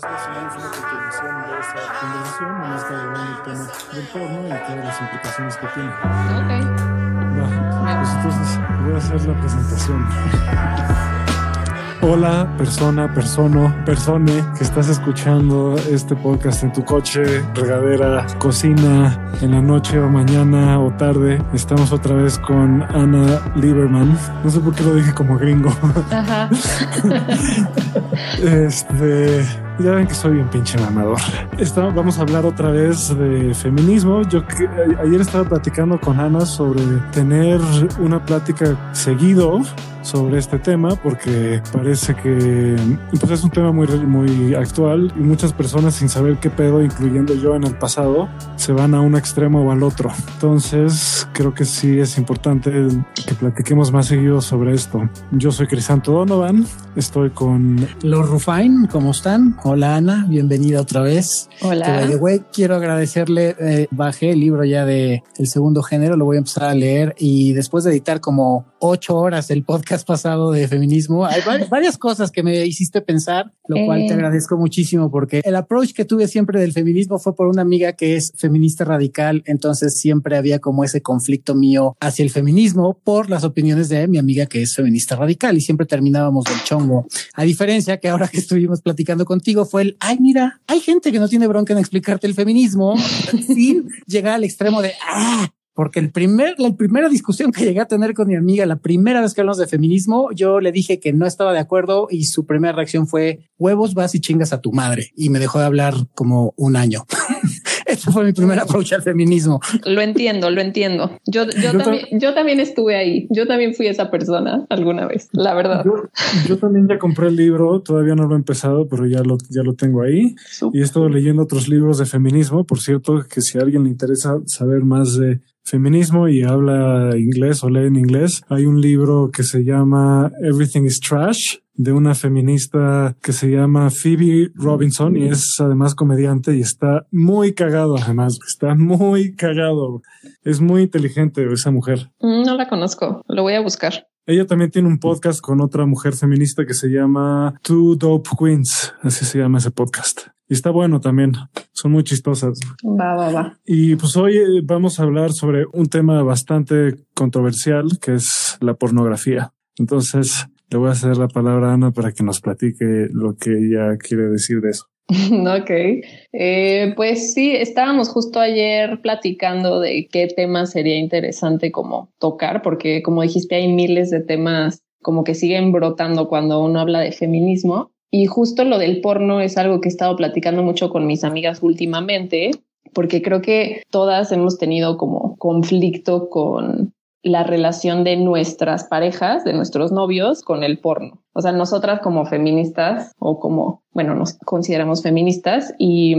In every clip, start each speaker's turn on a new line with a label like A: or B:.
A: conversación, nomás está llevando el tema del porno y todas las implicaciones que tiene.
B: Ok.
A: Va, pues entonces voy a hacer la presentación. Hola, persona, persono, persone que estás escuchando este podcast en tu coche, regadera, cocina, en la noche o mañana o tarde. Estamos otra vez con Ana Lieberman. No sé por qué lo dije como gringo.
B: Ajá.
A: Este, ya ven que soy un pinche mamador. Vamos a hablar otra vez de feminismo. Yo a- ayer estaba platicando con Ana sobre tener una plática seguido sobre este tema porque parece que pues es un tema muy muy actual y muchas personas sin saber qué pedo, incluyendo yo en el pasado, se van a un extremo o al otro. Entonces, creo que sí es importante que platiquemos más seguido sobre esto. Yo soy Crisanto Donovan, estoy con
C: Los Rufain, ¿cómo están? Hola Ana, bienvenida otra vez. Que,
B: Hola.
C: way, quiero agradecerle, eh, bajé el libro ya de El Segundo Género, lo voy a empezar a leer y después de editar como ocho horas del podcast pasado de feminismo, hay va- varias cosas que me hiciste pensar, lo cual
B: Eh.
C: te agradezco muchísimo porque el approach que tuve siempre del feminismo fue por una amiga que es feminista radical, entonces siempre había como ese conflicto mío hacia el feminismo por las opiniones de mi amiga que es feminista radical y siempre terminábamos del chongo. A diferencia que ahora que estuvimos platicando contigo fue el, ay, mira, hay gente que no tiene bronca en explicarte el feminismo sin llegar al extremo de, ah, porque el primer, la primera discusión que llegué a tener con mi amiga, la primera vez que hablamos de feminismo, yo le dije que no estaba de acuerdo y su primera reacción fue huevos, vas y chingas a tu madre. Y me dejó de hablar como un año. Ese fue mi primer approach al feminismo.
B: Lo entiendo, lo entiendo. Yo, yo,
A: Yo
B: también, yo también estuve ahí. Yo también fui esa persona alguna vez, la verdad.
A: Yo, yo también ya compré el libro, todavía no lo he empezado, pero ya lo, ya lo tengo ahí. Y he estado leyendo otros libros de feminismo. Por cierto, que si a alguien le interesa saber más de feminismo y habla inglés o lee en inglés, hay un libro que se llama Everything is Trash de una feminista que se llama Phoebe Robinson y es además comediante y está muy cagado además, está muy cagado. Es muy inteligente esa mujer.
B: Mm, No la conozco. Lo voy a buscar.
A: Ella también tiene un podcast con otra mujer feminista que se llama Two Dope Queens. Así se llama ese podcast. Y está bueno también. Son muy chistosas.
B: Va, va, va.
A: Y pues hoy eh, vamos a hablar sobre un tema bastante controversial que es la pornografía. Entonces le voy a ceder la palabra a Ana para que nos platique lo que ella quiere decir de eso.
B: ok. Eh, pues sí, estábamos justo ayer platicando de qué tema sería interesante como tocar, porque como dijiste, hay miles de temas como que siguen brotando cuando uno habla de feminismo. Y justo lo del porno es algo que he estado platicando mucho con mis amigas últimamente, porque creo que todas hemos tenido como conflicto con la relación de nuestras parejas, de nuestros novios con el porno. O sea, nosotras como feministas o como, bueno, nos consideramos feministas y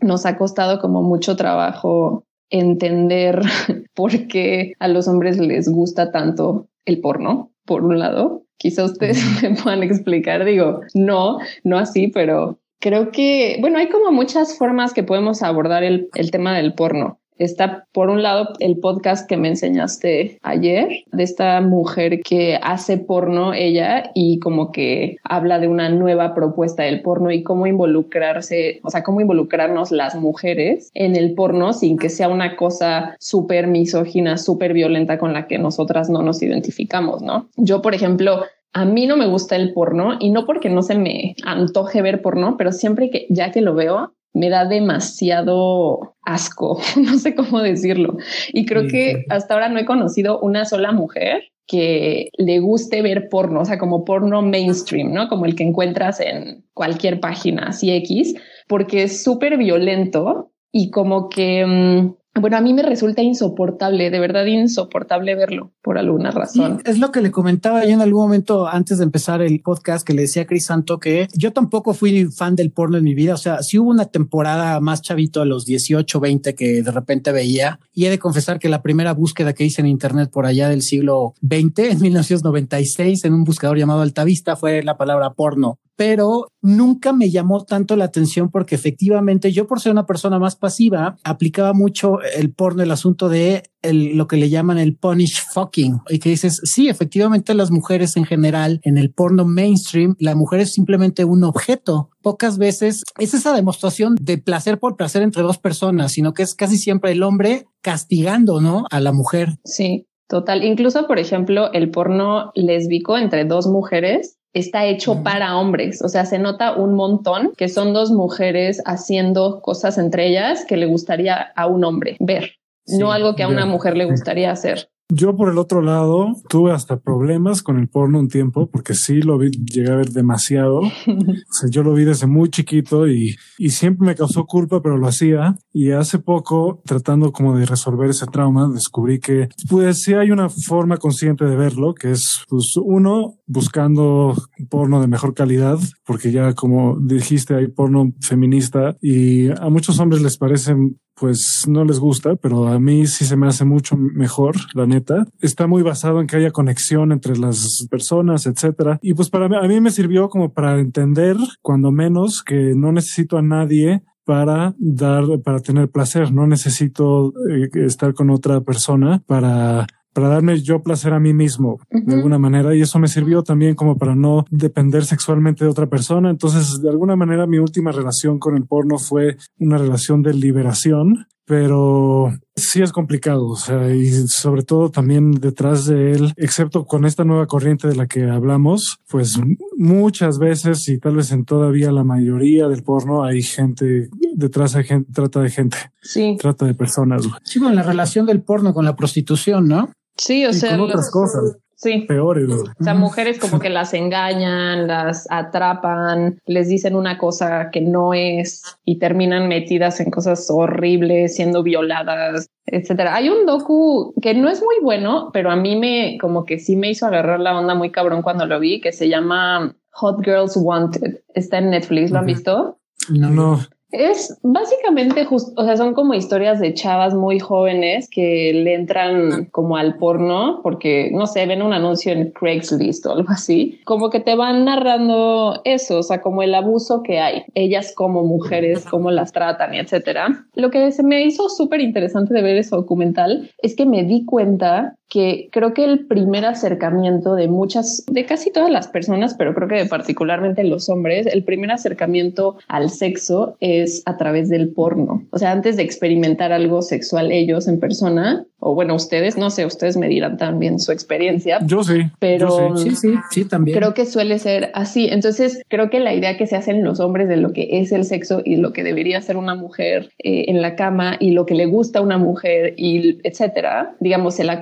B: nos ha costado como mucho trabajo entender por qué a los hombres les gusta tanto el porno, por un lado. Quizá ustedes me puedan explicar, digo, no, no así, pero creo que, bueno, hay como muchas formas que podemos abordar el, el tema del porno. Está por un lado el podcast que me enseñaste ayer de esta mujer que hace porno ella y como que habla de una nueva propuesta del porno y cómo involucrarse, o sea, cómo involucrarnos las mujeres en el porno sin que sea una cosa súper misógina, súper violenta con la que nosotras no nos identificamos, ¿no? Yo, por ejemplo, a mí no me gusta el porno y no porque no se me antoje ver porno, pero siempre que ya que lo veo, me da demasiado asco, no sé cómo decirlo. Y creo
A: Sí,
B: que
A: sí.
B: hasta ahora no he conocido una sola mujer que le guste ver porno, o sea, como porno mainstream, ¿no? Como el que encuentras en cualquier página así X, porque es súper violento y como que, mm, bueno, a mí me resulta insoportable, de verdad insoportable verlo por alguna
C: Sí,
B: razón.
C: es lo que le comentaba yo en algún momento antes de empezar el podcast que le decía a Cris Santo que yo tampoco fui fan del porno en mi vida. O sea, sí hubo una temporada más chavito a los 18, 20 que de repente veía y he de confesar que la primera búsqueda que hice en internet por allá del siglo XX, en 1996, en un buscador llamado Altavista, fue la palabra porno. Pero nunca me llamó tanto la atención porque efectivamente yo por ser una persona más pasiva aplicaba mucho el porno, el asunto de lo que le llaman el punish fucking y que dices, sí, efectivamente las mujeres en general en el porno mainstream, la mujer es simplemente un objeto. Pocas veces es esa demostración de placer por placer entre dos personas, sino que es casi siempre el hombre castigando, ¿no? A la mujer.
B: Sí, total. Incluso, por ejemplo, el porno lésbico entre dos mujeres está hecho para hombres. O sea, se nota un montón que son dos mujeres haciendo cosas entre ellas que le gustaría a un hombre ver no algo que a una mujer le gustaría hacer.
A: Yo por el otro lado tuve hasta problemas con el porno un tiempo porque sí lo vi, llegué a ver demasiado. o sea, yo lo vi desde muy chiquito y, y siempre me causó culpa, pero lo hacía. Y hace poco, tratando como de resolver ese trauma, descubrí que pues sí hay una forma consciente de verlo, que es pues uno buscando porno de mejor calidad, porque ya como dijiste hay porno feminista y a muchos hombres les parece pues no les gusta, pero a mí sí se me hace mucho mejor, la neta. Está muy basado en que haya conexión entre las personas, etcétera. Y pues para mí, a mí me sirvió como para entender, cuando menos, que no necesito a nadie para dar, para tener placer. No necesito eh, estar con otra persona para para darme yo placer a mí mismo de alguna manera y eso me sirvió también como para no depender sexualmente de otra persona. Entonces, de alguna manera mi última relación con el porno fue una relación de liberación, pero sí es complicado, o sea, y sobre todo también detrás de él, excepto con esta nueva corriente de la que hablamos, pues muchas veces y tal vez en todavía la mayoría del porno hay gente detrás de gente, trata de gente.
B: Sí.
A: Trata de personas.
C: Sí, con la relación del porno con la prostitución, ¿no?
B: Sí, o sea,
A: con otras cosas.
B: Sí.
A: Peores.
B: O sea, mujeres como que las engañan, las atrapan, les dicen una cosa que no es y terminan metidas en cosas horribles, siendo violadas, etcétera. Hay un docu que no es muy bueno, pero a mí me como que sí me hizo agarrar la onda muy cabrón cuando lo vi, que se llama Hot Girls Wanted. Está en Netflix, ¿lo han visto?
A: No. no.
B: Es básicamente justo, o sea, son como historias de chavas muy jóvenes que le entran como al porno porque, no sé, ven un anuncio en Craigslist o algo así, como que te van narrando eso, o sea, como el abuso que hay, ellas como mujeres, cómo las tratan y etcétera. Lo que se me hizo súper interesante de ver ese documental es que me di cuenta que creo que el primer acercamiento de muchas, de casi todas las personas, pero creo que particularmente los hombres, el primer acercamiento al sexo es a través del porno. O sea, antes de experimentar algo sexual ellos en persona, o bueno, ustedes, no sé, ustedes me dirán también su experiencia.
A: Yo sí.
B: Pero
C: sí, sí, sí, también.
B: Creo que suele ser así. Entonces, creo que la idea que se hacen los hombres de lo que es el sexo y lo que debería ser una mujer eh, en la cama y lo que le gusta a una mujer y etcétera, digamos, se la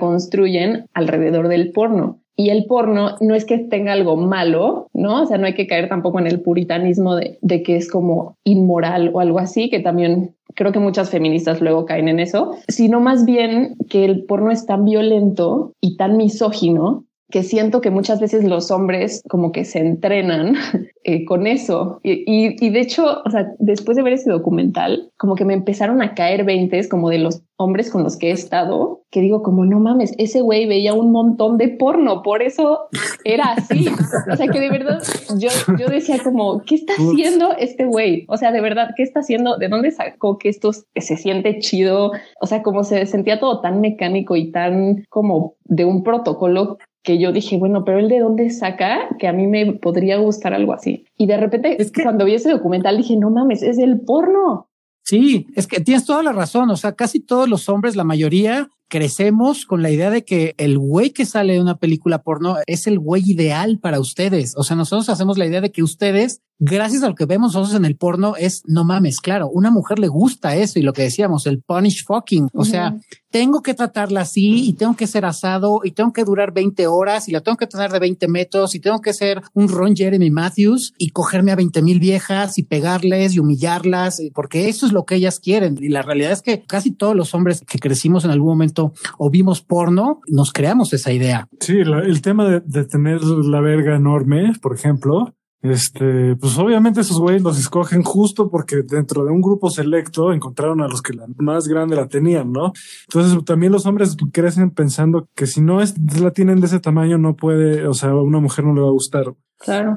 B: alrededor del porno. Y el porno no es que tenga algo malo, ¿no? O sea, no hay que caer tampoco en el puritanismo de, de que es como inmoral o algo así, que también creo que muchas feministas luego caen en eso, sino más bien que el porno es tan violento y tan misógino que siento que muchas veces los hombres como que se entrenan eh, con eso. Y, y, de hecho, o sea, después de ver ese documental, como que me empezaron a caer veintes como de los hombres con los que he estado, que digo como, no mames, ese güey veía un montón de porno, por eso era así. O sea, que de verdad yo, yo decía como, ¿qué está haciendo este güey? O sea, de verdad, ¿qué está haciendo? ¿De dónde sacó que esto se siente chido? O sea, como se sentía todo tan mecánico y tan como de un protocolo que yo dije, bueno, pero él de dónde saca que a mí me podría gustar algo así. Y de repente, es que cuando vi ese documental dije, no mames, es el porno.
C: Sí, es que tienes toda la razón. O sea, casi todos los hombres, la mayoría, crecemos con la idea de que el güey que sale de una película porno es el güey ideal para ustedes. O sea, nosotros hacemos la idea de que ustedes gracias a lo que vemos nosotros en el porno es no mames, claro, una mujer le gusta eso y lo que decíamos, el punish fucking. O sea, tengo que tratarla así y tengo que ser asado y tengo que durar 20 horas y la tengo que tener de 20 metros y tengo que ser un Ron Jeremy Matthews y cogerme a 20 mil viejas y pegarles y humillarlas porque eso es lo que ellas quieren. Y la realidad es que casi todos los hombres que crecimos en algún momento o vimos porno, nos creamos esa idea.
A: Sí, el tema de, tener la verga enorme, por ejemplo, este, pues obviamente esos güeyes los escogen justo porque dentro de un grupo selecto encontraron a los que la más grande la tenían, ¿no? Entonces también los hombres crecen pensando que si no es, la tienen de ese tamaño no puede, o sea, a una mujer no le va a gustar.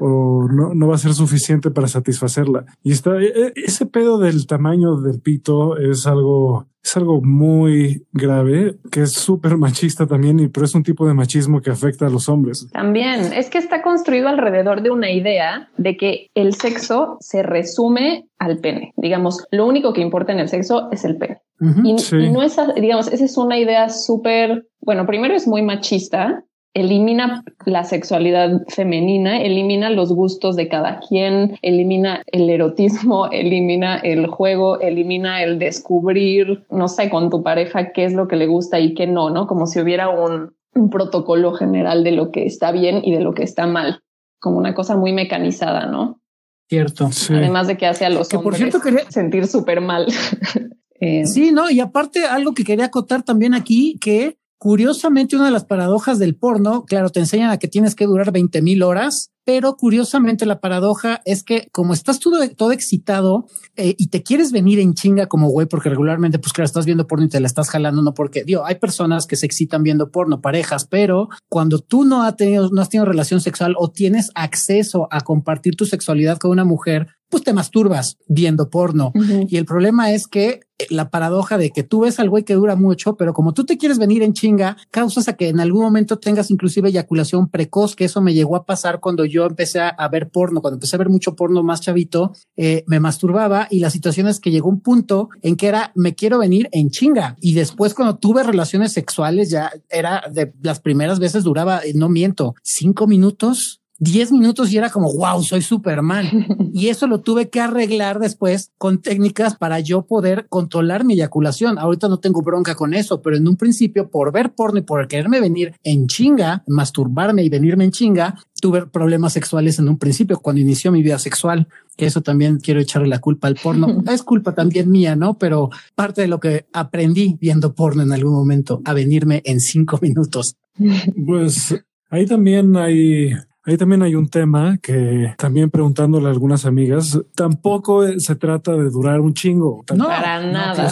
A: O no, no va a ser suficiente para satisfacerla. Y está e, e, ese pedo del tamaño del pito es algo es algo muy grave, que es súper machista también, y pero es un tipo de machismo que afecta a los hombres.
B: También es que está construido alrededor de una idea de que el sexo se resume al pene. Digamos, lo único que importa en el sexo es el pene. y, y, no es, digamos, esa es una idea súper, bueno, primero es muy machista elimina la sexualidad femenina, elimina los gustos de cada quien, elimina el erotismo, elimina el juego, elimina el descubrir, no sé, con tu pareja qué es lo que le gusta y qué no, ¿no? Como si hubiera un, protocolo general de lo que está bien y de lo que está mal, como una cosa muy mecanizada, ¿no?
C: Cierto.
B: Además de que hace a los que hombres por cierto quería... sentir súper mal.
C: Eh, sí, no, y aparte algo que quería acotar también aquí, que Curiosamente, una de las paradojas del porno, claro, te enseñan a que tienes que durar 20 mil horas, pero curiosamente la paradoja es que como estás todo, todo excitado eh, y te quieres venir en chinga como güey, porque regularmente, pues claro, estás viendo porno y te la estás jalando, no porque, digo, hay personas que se excitan viendo porno, parejas, pero cuando tú no has tenido, no has tenido relación sexual o tienes acceso a compartir tu sexualidad con una mujer, pues te masturbas viendo porno. Y el problema es que eh, la paradoja de que tú ves al güey que dura mucho, pero como tú te quieres venir en chinga, causas a que en algún momento tengas inclusive eyaculación precoz, que eso me llegó a pasar cuando yo empecé a, ver porno, cuando empecé a ver mucho porno más chavito, eh, me masturbaba y la situación es que llegó un punto en que era, me quiero venir en chinga. Y después cuando tuve relaciones sexuales, ya era de las primeras veces duraba, eh, no miento, cinco minutos 10 minutos y era como, wow, soy Superman. y eso lo tuve que arreglar después con técnicas para yo poder controlar mi eyaculación. Ahorita no tengo bronca con eso, pero en un principio, por ver porno y por quererme venir en chinga, masturbarme y venirme en chinga, tuve problemas sexuales en un principio cuando inició mi vida sexual, que eso también quiero echarle la culpa al porno. es culpa también mía, ¿no? Pero parte de lo que aprendí viendo porno en algún momento a venirme en cinco minutos.
A: Pues ahí también hay Ahí también hay un tema que también preguntándole a algunas amigas, tampoco se trata de durar un chingo.
B: No, para nada.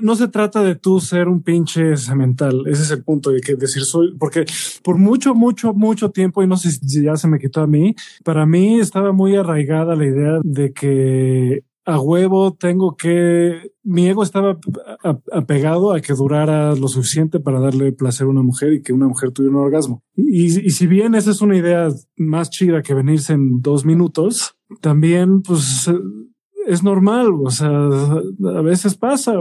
A: no. se trata de tú ser un pinche semental. Ese es el punto de que decir soy, porque por mucho, mucho, mucho tiempo, y no sé si ya se me quitó a mí, para mí estaba muy arraigada la idea de que a huevo tengo que, mi ego estaba apegado a que durara lo suficiente para darle placer a una mujer y que una mujer tuviera un orgasmo. Y, y si bien esa es una idea más chida que venirse en dos minutos, también pues es normal, o sea, a veces pasa.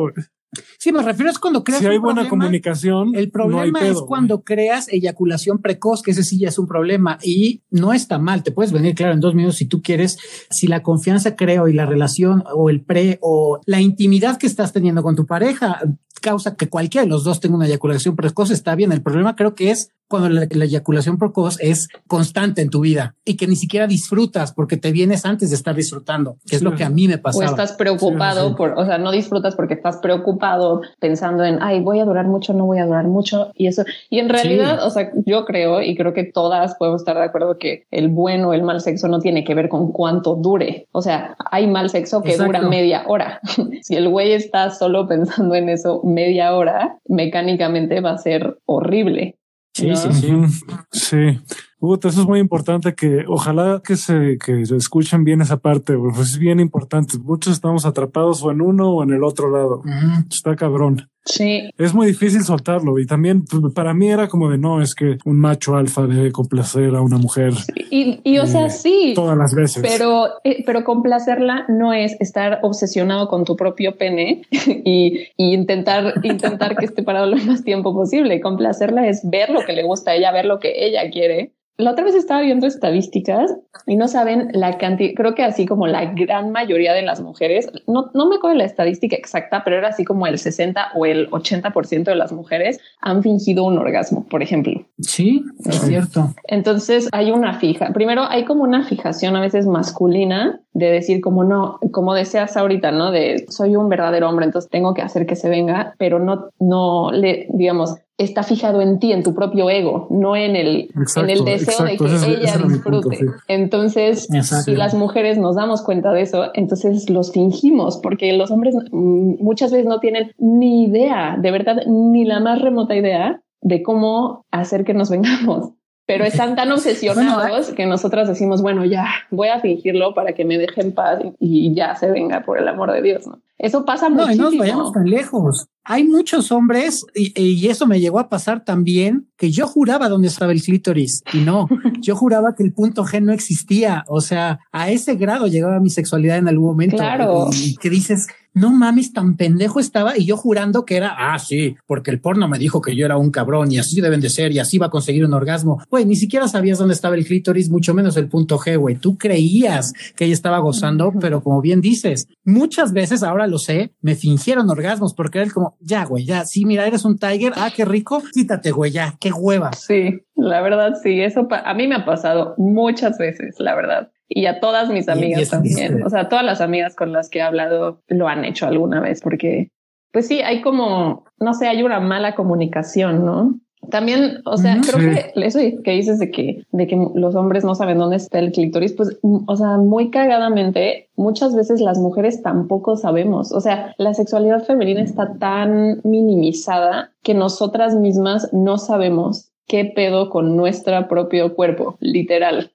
C: Sí, me refiero es cuando creas.
A: Si hay buena comunicación.
C: El problema es cuando creas eyaculación precoz, que ese sí ya es un problema y no está mal. Te puedes venir, claro, en dos minutos si tú quieres. Si la confianza creo y la relación o el pre o la intimidad que estás teniendo con tu pareja causa que cualquiera de los dos tenga una eyaculación precoz, está bien. El problema creo que es cuando la, eyaculación precoz es constante en tu vida y que ni siquiera disfrutas porque te vienes antes de estar disfrutando, que es lo que a mí me pasaba.
B: O estás preocupado por, o sea, no disfrutas porque estás preocupado pensando en, ay, voy a durar mucho, no voy a durar mucho y eso. Y en realidad, o sea, yo creo y creo que todas podemos estar de acuerdo que el bueno o el mal sexo no tiene que ver con cuánto dure. O sea, hay mal sexo que dura media hora. si el güey está solo pensando en eso media hora, mecánicamente va a ser horrible.
C: Sí, sí, sí.
A: Sí. Eso es muy importante que ojalá que se, que escuchen bien esa parte, pues es bien importante. Muchos estamos atrapados o en uno o en el otro lado. Está cabrón.
B: Sí.
A: Es muy difícil soltarlo y también pues, para mí era como de no, es que un macho alfa debe complacer a una mujer.
B: Y, y o sea, eh, sí.
A: Todas las veces.
B: Pero, eh, pero complacerla no es estar obsesionado con tu propio pene y, y intentar, intentar que esté parado lo más tiempo posible. Complacerla es ver lo que le gusta a ella, ver lo que ella quiere la otra vez estaba viendo estadísticas y no saben la cantidad, creo que así como la gran mayoría de las mujeres, no, no me acuerdo la estadística exacta, pero era así como el 60 o el 80% de las mujeres han fingido un orgasmo, por ejemplo.
C: Sí, es cierto.
B: Entonces hay una fija, primero hay como una fijación a veces masculina de decir como no, como deseas ahorita, ¿no? De soy un verdadero hombre, entonces tengo que hacer que se venga, pero no, no le, digamos, está fijado en ti, en tu propio ego, no en el, en el deseo de que ella disfrute. Entonces, si las mujeres nos damos cuenta de eso, entonces los fingimos, porque los hombres mm, muchas veces no tienen ni idea, de verdad, ni la más remota idea de cómo hacer que nos vengamos. pero están tan obsesionados que nosotras decimos, bueno, ya voy a fingirlo para que me dejen paz y ya se venga por el amor de Dios, ¿no? Eso pasa no, muchísimo.
C: No, nos vayamos tan lejos. Hay muchos hombres, y, eso me llegó a pasar también, que yo juraba dónde estaba el clítoris y no, yo juraba que el punto G no existía. O sea, a ese grado llegaba mi sexualidad en algún momento.
B: Claro.
C: Y, que dices, no mames, tan pendejo estaba y yo jurando que era, ah, sí, porque el porno me dijo que yo era un cabrón y así deben de ser y así va a conseguir un orgasmo. Güey, ni siquiera sabías dónde estaba el clítoris, mucho menos el punto G, güey. Tú creías que ella estaba gozando, pero como bien dices, muchas veces, ahora lo sé, me fingieron orgasmos porque era como, ya, güey, ya, sí, mira, eres un tiger, ah, qué rico, quítate, güey, ya, qué hueva.
B: Sí, la verdad, sí, eso a mí me ha pasado muchas veces, la verdad y a todas mis amigas también. O sea, todas las amigas con las que he hablado lo han hecho alguna vez porque, pues sí, hay como, no sé, hay una mala comunicación, ¿no? También, o sea, creo que eso que dices de que, de que los hombres no saben dónde está el clítoris, pues, o sea, muy cagadamente, muchas veces las mujeres tampoco sabemos. O sea, la sexualidad femenina está tan minimizada que nosotras mismas no sabemos qué pedo con nuestro propio cuerpo, literal.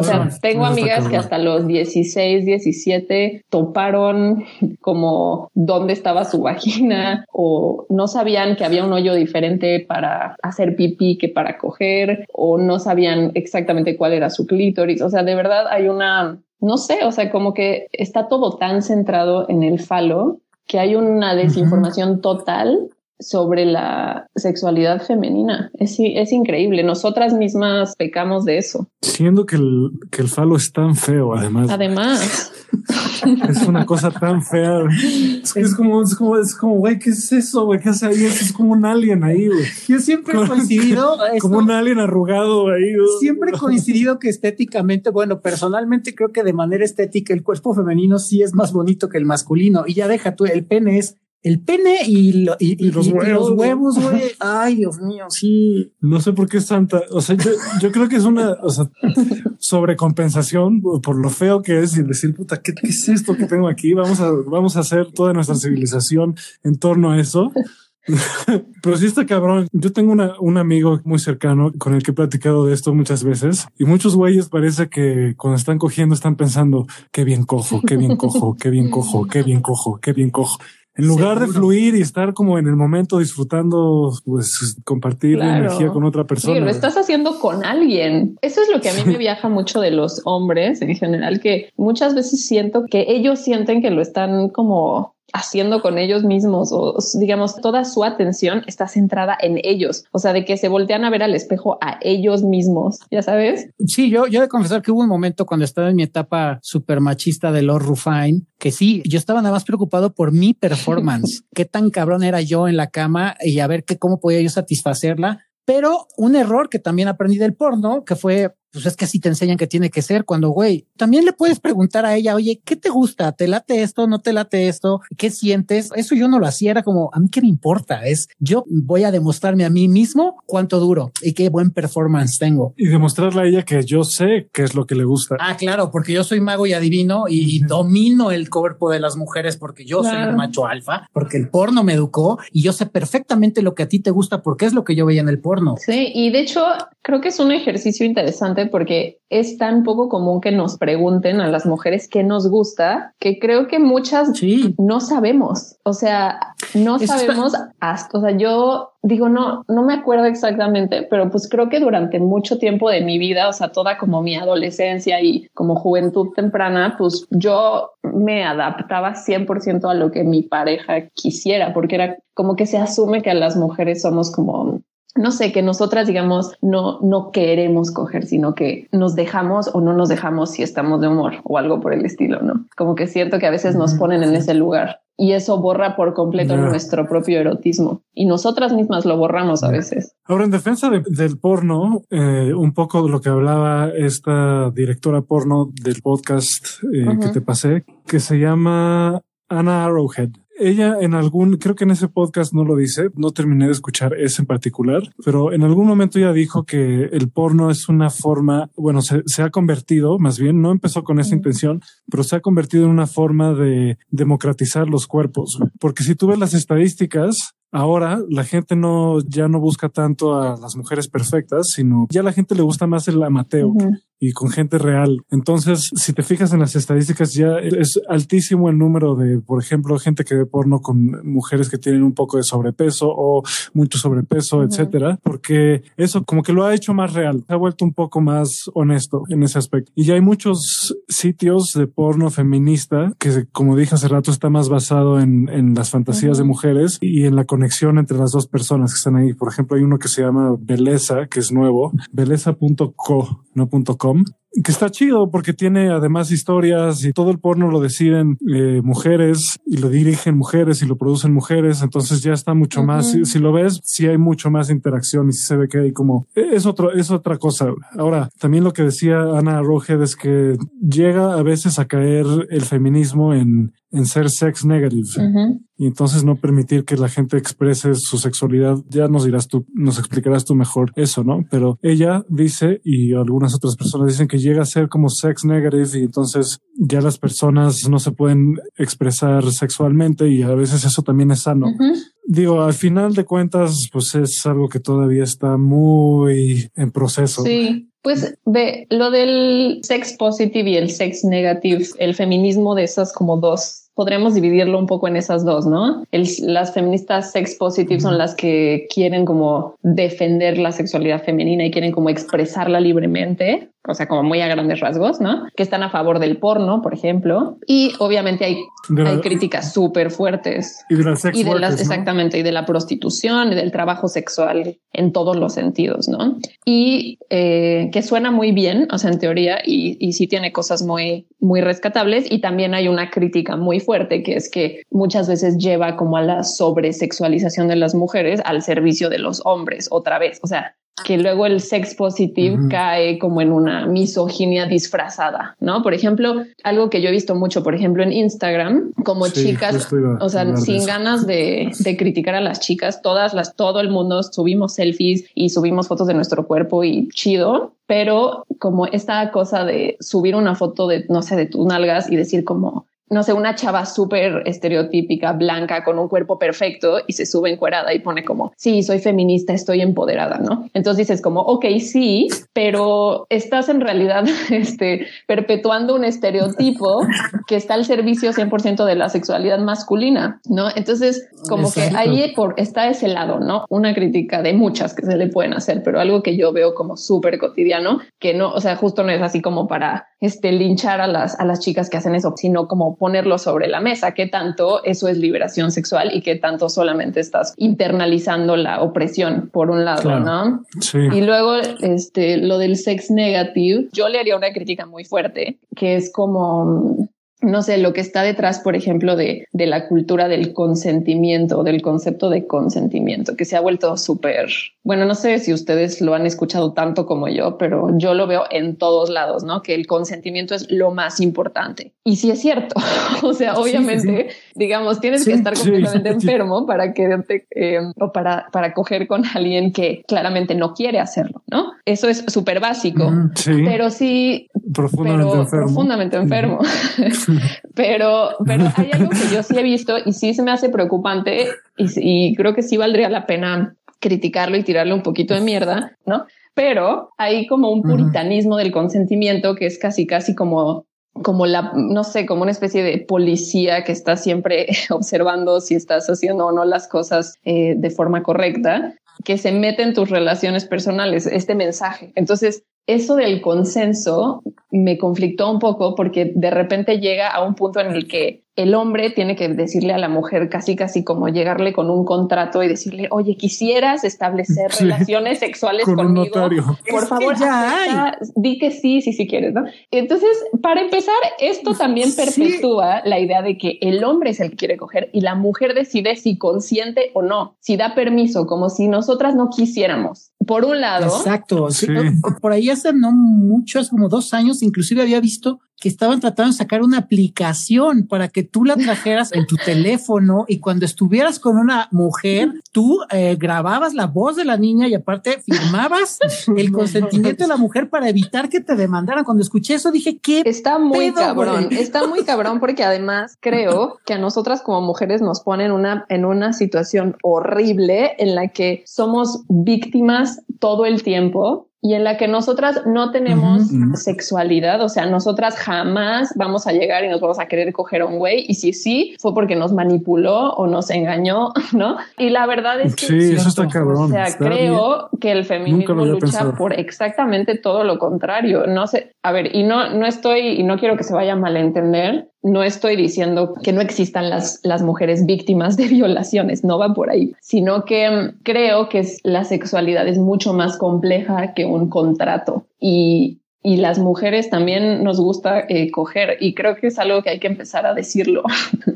C: O
B: sea, tengo amigas que hasta los 16, 17 toparon como dónde estaba su vagina o no sabían que había un hoyo diferente para hacer pipí que para coger o no sabían exactamente cuál era su clítoris. O sea, de verdad hay una, no sé, o sea, como que está todo tan centrado en el falo que hay una desinformación total sobre la sexualidad femenina. Es, es increíble. Nosotras mismas pecamos de eso.
A: Siendo que el, que el falo es tan feo, además.
B: Además.
A: Es una cosa tan fea. Es, como, es como, es como, güey, ¿qué es eso, güey? ¿Qué hace ahí? Es como un alien ahí, güey.
C: Yo siempre he coincidido.
A: como un alien arrugado ahí.
C: Siempre he coincidido que estéticamente, bueno, personalmente creo que de manera estética el cuerpo femenino sí es más bonito que el masculino. Y ya deja tú, el pene es el pene y, los, huevos, güey. Ay, Dios mío, sí.
A: No sé por qué es tanta. O sea, yo, creo que es una o sea, sobrecompensación por lo feo que es y decir, puta, ¿qué, es esto que tengo aquí? Vamos a, vamos a hacer toda nuestra civilización en torno a eso. Pero sí está cabrón. Yo tengo una, un amigo muy cercano con el que he platicado de esto muchas veces y muchos güeyes parece que cuando están cogiendo están pensando qué bien cojo, qué bien cojo, qué bien cojo, qué bien cojo, qué bien cojo. En lugar de fluir y estar como en el momento disfrutando, pues compartir la energía con otra persona. Sí,
B: lo estás haciendo con alguien. Eso es lo que a mí me viaja mucho de los hombres en general, que muchas veces siento que ellos sienten que lo están como haciendo con ellos mismos o digamos toda su atención está centrada en ellos, o sea, de que se voltean a ver al espejo a ellos mismos, ya sabes.
C: Sí, yo, yo de confesar que hubo un momento cuando estaba en mi etapa super machista de Lord Rufine, que sí, yo estaba nada más preocupado por mi performance, qué tan cabrón era yo en la cama y a ver qué, cómo podía yo satisfacerla. Pero un error que también aprendí del porno, que fue pues es que así te enseñan que tiene que ser cuando, güey, también le puedes preguntar a ella, oye, ¿qué te gusta? ¿Te late esto? ¿No te late esto? ¿Qué sientes? Eso yo no lo hacía, era como, a mí qué me importa, es yo voy a demostrarme a mí mismo cuánto duro y qué buen performance tengo.
A: Y demostrarle a ella que yo sé qué es lo que le gusta.
C: Ah, claro, porque yo soy mago y adivino y domino el cuerpo de las mujeres porque yo soy el macho alfa, porque el porno me educó y yo sé perfectamente lo que a ti te gusta porque es lo que yo veía en el porno.
B: Sí, y de hecho creo que es un ejercicio interesante porque es tan poco común que nos pregunten a las mujeres qué nos gusta, que creo que muchas no sabemos. O sea, no sabemos hasta, o sea, yo digo, no, no me acuerdo exactamente, pero pues creo que durante mucho tiempo de mi vida, o sea, toda como mi adolescencia y como juventud temprana, pues yo me adaptaba 100% a lo que mi pareja quisiera, porque era como que se asume que a las mujeres somos como no sé, que nosotras, digamos, no, no queremos coger, sino que nos dejamos o no nos dejamos si estamos de humor o algo por el estilo, ¿no? Como que siento que a veces nos ponen en ese lugar y eso borra por completo nuestro propio erotismo y nosotras mismas lo borramos a veces.
A: Ahora, en defensa del porno, eh, un poco de lo que hablaba esta directora porno del podcast eh, que te pasé, que se llama Anna Arrowhead ella en algún, creo que en ese podcast no lo dice, no terminé de escuchar ese en particular, pero en algún momento ella dijo que el porno es una forma, bueno, se, se ha convertido, más bien, no empezó con esa intención, pero se ha convertido en una forma de democratizar los cuerpos. Porque si tú ves las estadísticas, ahora la gente no ya no busca tanto a las mujeres perfectas, sino ya la gente le gusta más el amateur y con gente real. Entonces, si te fijas en las estadísticas, ya es altísimo el número de, por ejemplo, gente que ve porno con mujeres que tienen un poco de sobrepeso o mucho sobrepeso, etcétera, porque eso como que lo ha hecho más real, se ha vuelto un poco más honesto en ese aspecto. Y ya hay muchos sitios de porno feminista que, como dije hace rato, está más basado en, en las fantasías de mujeres y en la conexión entre las dos personas que están ahí. Por ejemplo, hay uno que se llama Beleza, que es nuevo, beleza.co, no .com que está chido porque tiene además historias y todo el porno lo deciden eh, mujeres y lo dirigen mujeres y lo producen mujeres. Entonces ya está mucho más. Si, lo ves, sí hay mucho más interacción y se ve que hay como e, es otro, es otra cosa. Ahora también lo que decía Ana Rohed es que llega a veces a caer el feminismo en, en ser sex negative y entonces no permitir que la gente exprese su sexualidad. Ya nos dirás tú, nos explicarás tú mejor eso, ¿no? Pero ella dice y algunas otras personas dicen que llega a ser como sex negative y entonces ya las personas no se pueden expresar sexualmente y a veces eso también es sano. Digo, al final de cuentas, pues es algo que todavía está muy en proceso.
B: Sí. Pues ve lo del sex positive y el sex negative, el feminismo de esas como dos podremos dividirlo un poco en esas dos, ¿no? las feministas sex positive son las que quieren como defender la sexualidad femenina y quieren como expresarla libremente o sea, como muy a grandes rasgos, ¿no? Que están a favor del porno, por ejemplo. Y obviamente hay, hay críticas súper fuertes.
A: Y de las y de las,
B: Exactamente, y de la prostitución y del trabajo sexual en todos los sentidos, ¿no? Y eh, que suena muy bien, o sea, en teoría, y, y sí tiene cosas muy, muy rescatables. Y también hay una crítica muy fuerte, que es que muchas veces lleva como a la sobresexualización de las mujeres al servicio de los hombres, otra vez. O sea, que luego el sex positive cae como en una misoginia disfrazada, ¿no? Por ejemplo, algo que yo he visto mucho, por ejemplo, en Instagram, como chicas, o sea, sin ganas de, de, criticar a las chicas, todas las, todo el mundo subimos selfies y subimos fotos de nuestro cuerpo y chido, pero como esta cosa de subir una foto de, no sé, de tus nalgas y decir como, no sé, una chava súper estereotípica, blanca, con un cuerpo perfecto y se sube encuerada y pone como, sí, soy feminista, estoy empoderada, ¿no? Entonces dices como, ok, sí, pero estás en realidad este, perpetuando un estereotipo que está al servicio 100% de la sexualidad masculina, ¿no? Entonces, como que ahí por, está ese lado, ¿no? Una crítica de muchas que se le pueden hacer, pero algo que yo veo como súper cotidiano, que no, o sea, justo no es así como para este, linchar a las, a las chicas que hacen eso, sino como ponerlo sobre la mesa, qué tanto eso es liberación sexual y qué tanto solamente estás internalizando la opresión, por un lado, ¿no? Sí. Y luego, este, lo del sex negative, yo le haría una crítica muy fuerte, que es como no sé, lo que está detrás, por ejemplo, de, de la cultura del consentimiento, del concepto de consentimiento, que se ha vuelto súper, bueno, no sé si ustedes lo han escuchado tanto como yo, pero yo lo veo en todos lados, ¿no? Que el consentimiento es lo más importante. Y sí es cierto, o sea, obviamente, digamos, tienes que estar completamente enfermo para que eh, o para, para coger con alguien que claramente no quiere hacerlo, ¿no? Eso es súper básico, pero sí
A: profundamente enfermo.
B: Profundamente enfermo. pero, pero hay algo que yo sí he visto y sí se me hace preocupante y, creo que sí valdría la pena criticarlo y tirarle un poquito de mierda, ¿no? Pero hay como un puritanismo del consentimiento que es casi, casi como como la, no sé, como una especie de policía que está siempre observando si estás haciendo o no las cosas eh, de forma correcta, que se mete en tus relaciones personales, este mensaje. Entonces, eso del consenso me conflictó un poco porque de repente llega a un punto en el que el hombre tiene que decirle a la mujer casi casi como llegarle con un contrato y decirle, oye, quisieras establecer relaciones sexuales conmigo. Por favor, ya di que sí, sí, sí quieres, ¿no? Entonces, para empezar, esto también perpetúa la idea de que el hombre es el que quiere coger y la mujer decide si consiente o no, si da permiso, como si nosotras no quisiéramos. Por un lado.
C: Exacto. Por ahí hace no muchos, como dos años, inclusive había visto que estaban tratando de sacar una aplicación para que que tú la trajeras en tu teléfono y cuando estuvieras con una mujer, tú eh, grababas la voz de la niña y aparte firmabas el consentimiento de la mujer para evitar que te demandaran. Cuando escuché eso dije, ¿qué?
B: Está muy cabrón, está muy cabrón porque además creo que a nosotras como mujeres nos ponen una, en una situación horrible en la que somos víctimas todo el tiempo y en la que nosotras no tenemos sexualidad, o sea, nosotras jamás vamos a llegar y nos vamos a querer coger a un güey, y si sí, fue porque nos manipuló o nos engañó, ¿no? Y la verdad es que...
A: Sí, eso está cabrón.
B: O sea, creo que el feminismo lucha por exactamente todo lo contrario. No sé, a ver, y no, no estoy, y no quiero que se vaya a malentender, no estoy diciendo que no existan las, las mujeres víctimas de violaciones, no va por ahí, sino que mm, creo que la sexualidad es mucho más compleja que un contrato. Y, y las mujeres también nos gusta eh, coger y creo que es algo que hay que empezar a decirlo.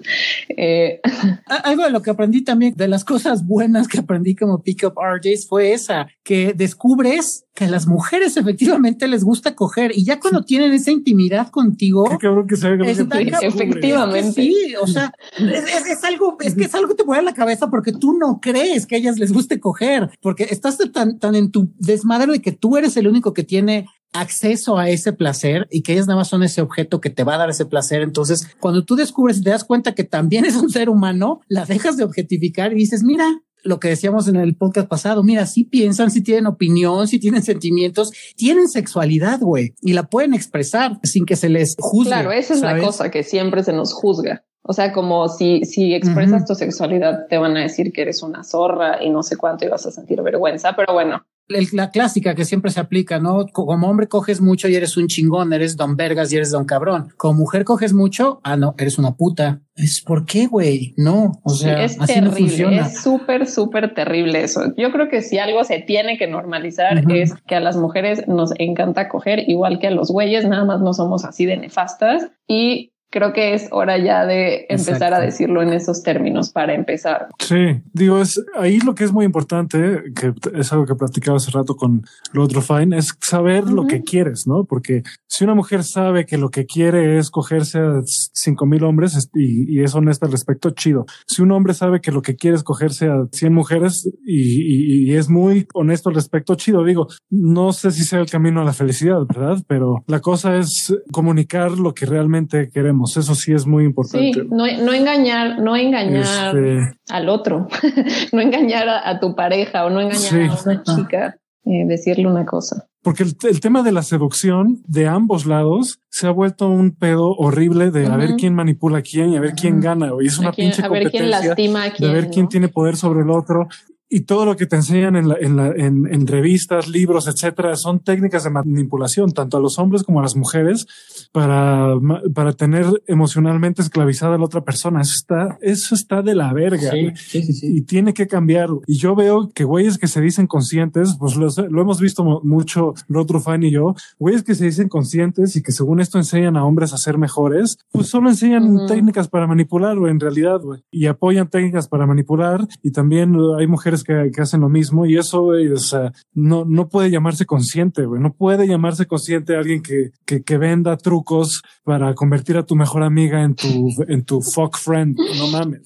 C: eh. Algo de lo que aprendí también de las cosas buenas que aprendí como Pickup RJs fue esa, que descubres que a las mujeres efectivamente les gusta coger y ya cuando tienen esa intimidad contigo,
A: Qué cabrón que se
B: efectivamente.
C: sí, o sea, es, es, algo, es que es algo que te pone en la cabeza porque tú no crees que a ellas les guste coger, porque estás tan, tan en tu desmadre de que tú eres el único que tiene acceso a ese placer y que ellas nada más son ese objeto que te va a dar ese placer. Entonces, cuando tú descubres y te das cuenta que también es un ser humano, la dejas de objetificar y dices, mira, lo que decíamos en el podcast pasado, mira, si piensan, si tienen opinión, si tienen sentimientos, tienen sexualidad, güey, y la pueden expresar sin que se les juzgue.
B: Claro, esa es la cosa que siempre se nos juzga. O sea, como si, si expresas tu sexualidad, te van a decir que eres una zorra y no sé cuánto y vas a sentir vergüenza, pero bueno,
C: la clásica que siempre se aplica, ¿no? Como hombre coges mucho y eres un chingón, eres don vergas y eres don cabrón. Como mujer coges mucho, ah, no, eres una puta. Es por qué, güey? No, o sea,
B: es terrible, es súper, súper terrible eso. Yo creo que si algo se tiene que normalizar es que a las mujeres nos encanta coger igual que a los güeyes, nada más no somos así de nefastas y creo que es hora ya de empezar a decirlo en esos términos para empezar.
A: Sí, digo, es ahí lo que es muy importante, que es algo que platicaba hace rato con lo otro fine, es saber lo que quieres, ¿no? Porque si una mujer sabe que lo que quiere es cogerse a cinco mil hombres y, es honesta al respecto, chido. Si un hombre sabe que lo que quiere es cogerse a 100 mujeres y, y es muy honesto al respecto, chido. Digo, no sé si sea el camino a la felicidad, ¿verdad? Pero la cosa es comunicar lo que realmente queremos eso sí es muy importante.
B: Sí, no, no engañar, no engañar este, al otro, no engañar a, tu pareja o no engañar a una chica, eh, decirle una cosa.
A: Porque el, tema de la seducción de ambos lados se ha vuelto un pedo horrible de a ver quién manipula a quién y a ver quién gana. Y es una pinche a ver quién lastima a quién, de ver quién tiene poder sobre el otro y todo lo que te enseñan en, la, en, la, en, en, revistas, libros, etcétera, son técnicas de manipulación, tanto a los hombres como a las mujeres, para, para tener emocionalmente esclavizada a la otra persona. Eso está, eso está de la verga. Sí, sí, sí, y tiene que cambiar. Y yo veo que güeyes que se dicen conscientes, pues lo, lo hemos visto mucho otro fan y yo, güeyes que se dicen conscientes y que según esto enseñan a hombres a ser mejores, pues solo enseñan técnicas para manipular, o en realidad, güey, y apoyan técnicas para manipular. Y también hay mujeres que, hacen lo mismo y eso, o sea, no, no puede llamarse consciente, güey. No puede llamarse consciente alguien que, que, que, venda trucos para convertir a tu mejor amiga en tu, en tu fuck friend. No mames.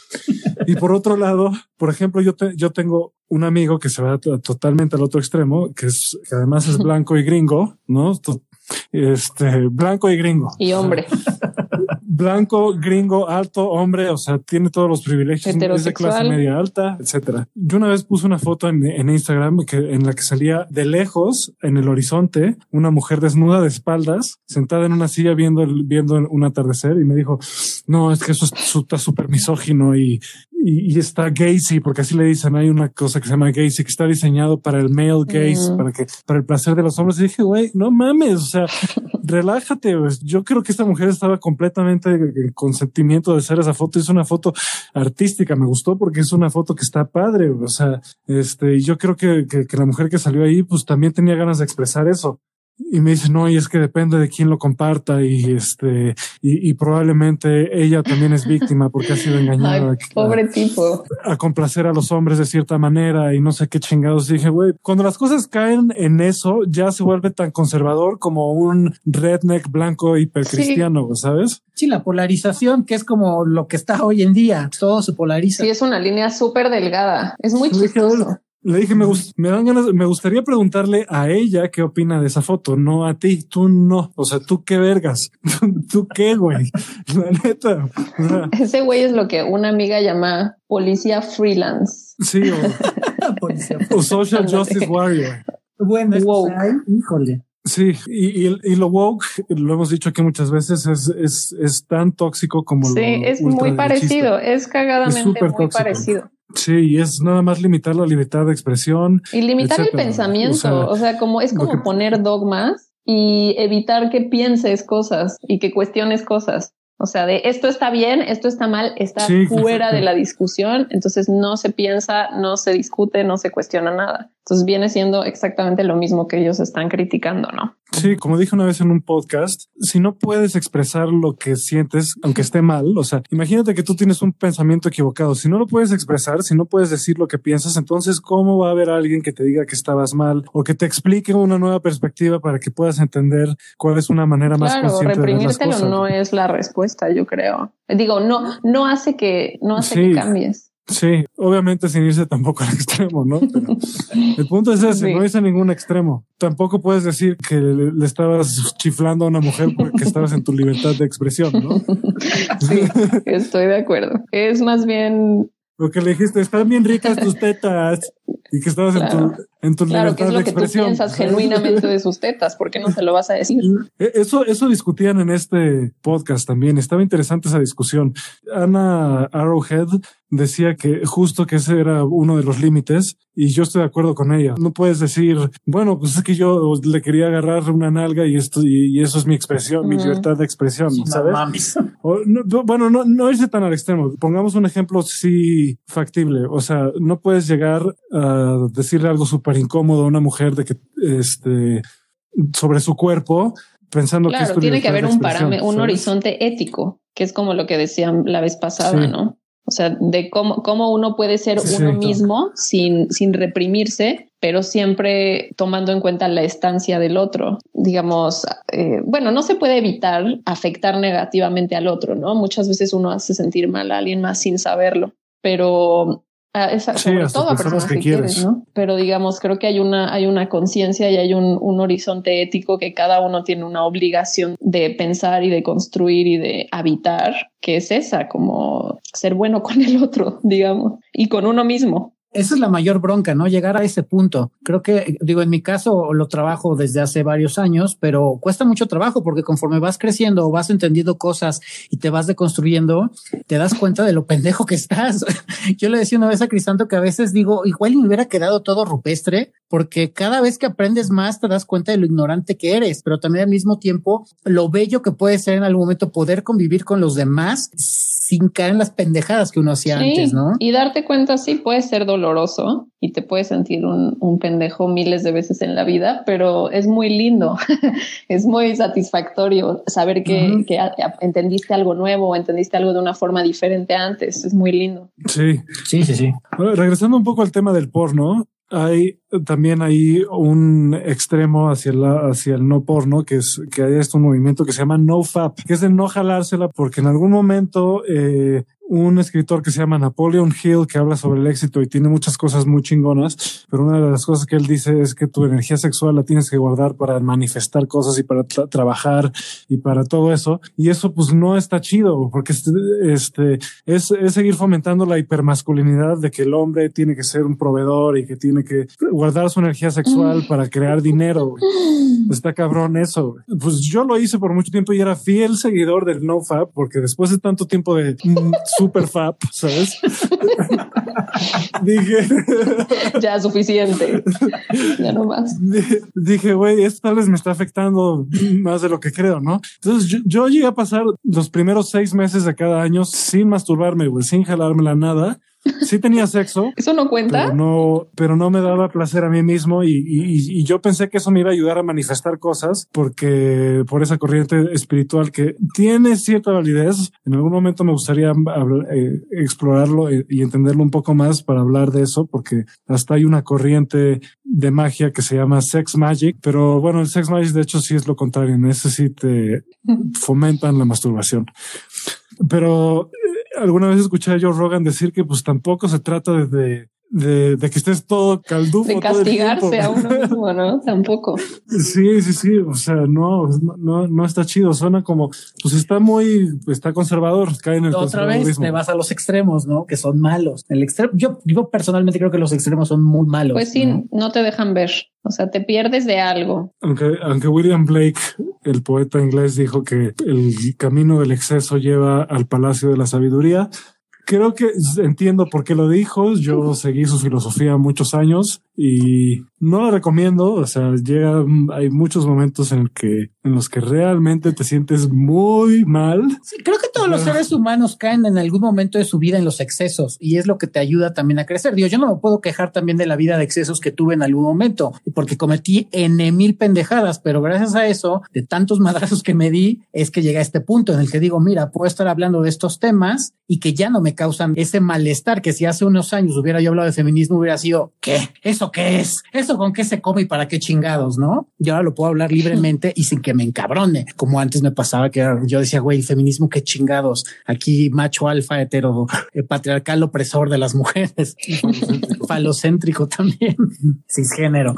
A: Y por otro lado, por ejemplo, yo, te, yo tengo un amigo que se va totalmente al otro extremo, que es, que además es blanco y gringo, ¿no? Este, blanco y gringo.
B: Y hombre.
A: blanco, gringo, alto, hombre, o sea, tiene todos los privilegios, es de clase media alta, etcétera. Yo una vez puse una foto en, en, Instagram que, en la que salía de lejos, en el horizonte, una mujer desnuda de espaldas, sentada en una silla viendo, viendo un atardecer y me dijo, no, es que eso está súper misógino y, y, está gazy, porque así le dicen, hay una cosa que se llama gazy, que está diseñado para el male gaze, para que, para el placer de los hombres. Y dije, güey, no mames, o sea, relájate. Yo creo que esta mujer estaba completamente con sentimiento de hacer esa foto. Es una foto artística, me gustó porque es una foto que está padre. O sea, este, yo creo que, que, que la mujer que salió ahí, pues también tenía ganas de expresar eso. Y me dice, no, y es que depende de quién lo comparta y este, y, probablemente ella también es víctima porque ha sido engañada.
B: pobre tipo.
A: A complacer a los hombres de cierta manera y no sé qué chingados. dije, güey, cuando las cosas caen en eso, ya se vuelve tan conservador como un redneck blanco hipercristiano, ¿sabes?
C: Sí, la polarización, que es como lo que está hoy en día, todo se polariza.
B: Sí, es una línea súper delgada. Es muy chistoso.
A: Le dije, me, me dan ganas, me gustaría preguntarle a ella qué opina de esa foto, no a ti. Tú no. O sea, tú qué vergas. tú qué, güey. La neta.
B: Ese güey es lo que una amiga llama policía freelance.
A: Sí, o, social justice warrior.
C: Bueno, híjole.
A: Sí, y, y, lo woke, lo hemos dicho aquí muchas veces, es, es, es tan tóxico como
B: sí, es muy parecido, es cagadamente muy parecido.
A: Sí, y es nada más limitar la libertad de expresión.
B: Y limitar el pensamiento. O sea, como es como poner dogmas y evitar que pienses cosas y que cuestiones cosas. O sea, de esto está bien, esto está mal, está fuera de la discusión, entonces no se piensa, no se discute, no se cuestiona nada. Entonces viene siendo exactamente lo mismo que ellos están criticando, ¿no?
A: Sí, como dije una vez en un podcast, si no puedes expresar lo que sientes, aunque esté mal, o sea, imagínate que tú tienes un pensamiento equivocado. Si no lo puedes expresar, si no puedes decir lo que piensas, entonces ¿cómo va a haber alguien que te diga que estabas mal o que te explique una nueva perspectiva para que puedas entender cuál es una manera más claro, reprimírtelo
B: no es la respuesta, yo creo. Digo, no, no hace que, no hace que cambies.
A: Sí, obviamente sin irse tampoco al extremo, ¿no? Pero el punto es ese, no irse a ningún extremo. Tampoco puedes decir que le, estabas chiflando a una mujer porque estabas en tu libertad de expresión, ¿no?
B: Sí, estoy de acuerdo. Es más bien...
A: Lo que le dijiste, están bien ricas tus tetas y que estabas en tu, en tu
B: claro,
A: que es lo
B: que tú piensas genuinamente de sus tetas, ¿por qué no se lo vas a decir?
A: E, eso, eso discutían en este podcast también. Estaba interesante esa discusión. Ana Arrowhead decía que justo que ese era uno de los límites y yo estoy de acuerdo con ella. No puedes decir, bueno, pues es que yo le quería agarrar una nalga y esto y, eso es mi expresión, mi libertad de expresión, ¿sabes? bueno, no, no irse tan al extremo. Pongamos un ejemplo sí factible. O sea, no puedes llegar a decirle algo súper incómodo a una mujer de que este sobre su cuerpo pensando
B: que esto tiene que haber un parámetro, un horizonte ético, que es como lo que decían la vez pasada, ¿no? O sea, de cómo, cómo uno puede ser uno mismo sin, sin reprimirse, pero siempre tomando en cuenta la estancia del otro. Digamos, eh, bueno, no se puede evitar afectar negativamente al otro, ¿no? Muchas veces uno hace sentir mal a alguien más sin saberlo, pero Sobre todo a personas que, quieres, ¿no? Pero digamos, creo que hay una, hay una conciencia y hay un, un, horizonte ético que cada uno tiene una obligación de pensar y de construir y de habitar, que es esa, como ser bueno con el otro, digamos, y con uno mismo.
C: Esa es la mayor bronca, ¿no? Llegar a ese punto. Creo que, digo, en mi caso lo trabajo desde hace varios años, pero cuesta mucho trabajo porque conforme vas creciendo o vas entendiendo cosas y te vas deconstruyendo, te das cuenta de lo pendejo que estás. Yo le decía una vez a Crisanto que a veces digo, igual me hubiera quedado todo rupestre, porque cada vez que aprendes más te das cuenta de lo ignorante que eres, pero también al mismo tiempo lo bello que puede ser en algún momento poder convivir con los demás sin caer en las pendejadas que uno hacía antes, ¿no?
B: Y darte cuenta, sí, puede ser doloroso y te puedes sentir un, un pendejo miles de veces en la vida, pero es muy lindo, es muy satisfactorio saber que, que, entendiste algo nuevo, entendiste algo de una forma diferente antes, es muy lindo.
A: Sí,
C: sí, sí, sí.
A: regresando un poco al tema del porno, hay también hay un extremo hacia el, hacia el no porno, que es que hay este movimiento que se llama no fap, que es de no jalársela porque en algún momento eh, un escritor que se llama Napoleon Hill, que habla sobre el éxito y tiene muchas cosas muy chingonas, pero una de las cosas que él dice es que tu energía sexual la tienes que guardar para manifestar cosas y para trabajar y para todo eso. Y eso pues no está chido, porque este, este es, es seguir fomentando la hipermasculinidad de que el hombre tiene que ser un proveedor y que tiene que guardar su energía sexual para crear dinero. Está cabrón eso. Pues yo lo hice por mucho tiempo y era fiel seguidor del no fab, porque después de tanto tiempo de super fab, ¿sabes? dije.
B: ya suficiente. Ya no más.
A: Dije, güey, esto tal vez me está afectando más de lo que creo, ¿no? Entonces yo, llegué a pasar los primeros seis meses de cada año sin masturbarme, güey, sin jalármela nada sí tenía sexo.
B: ¿Eso no cuenta?
A: Pero no, pero no me daba placer a mí mismo y, y, y, yo pensé que eso me iba a ayudar a manifestar cosas porque por esa corriente espiritual que tiene cierta validez, en algún momento me gustaría eh, explorarlo y entenderlo un poco más para hablar de eso porque hasta hay una corriente de magia que se llama sex magic, pero bueno, el sex magic de hecho sí es lo contrario, en ese sí te fomentan la masturbación. Pero alguna vez escuché a Joe Rogan decir que pues tampoco se trata de, de, de, que estés todo caldufo.
B: De castigarse a uno mismo, ¿no? Tampoco.
A: Sí, sí, sí. O sea, no, no, no está chido. Suena como, pues está muy, está conservador. Cae en el
C: Otra vez te vas a los extremos, ¿no? Que son malos. El extremo, yo, yo personalmente creo que los extremos son muy malos.
B: Pues sí, ¿no? no te dejan ver. O sea, te pierdes de algo.
A: Aunque, aunque William Blake, el poeta inglés, dijo que el camino del exceso lleva al palacio de la sabiduría, creo que entiendo por qué lo dijo. Yo seguí su filosofía muchos años y no lo recomiendo. O sea, llega, hay muchos momentos en el que, en los que realmente te sientes muy mal.
C: creo que todos los seres humanos caen en algún momento de su vida en los excesos y es lo que te ayuda también a crecer. Digo, yo no me puedo quejar también de la vida de excesos que tuve en algún momento porque cometí N mil pendejadas, pero gracias a eso, de tantos madrazos que me di, es que llegué a este punto en el que digo, mira, puedo estar hablando de estos temas y que ya no me causan ese malestar que si hace unos años hubiera yo hablado de feminismo hubiera sido, ¿qué? ¿Eso qué es? ¿Eso con qué se come y para qué chingados? ¿No? Yo ahora lo puedo hablar libremente y sin que me encabrone, como antes me pasaba que yo decía, güey, feminismo, qué chingados. Aquí macho alfa hetero, el patriarcal opresor de las mujeres, falocéntrico también, cisgénero.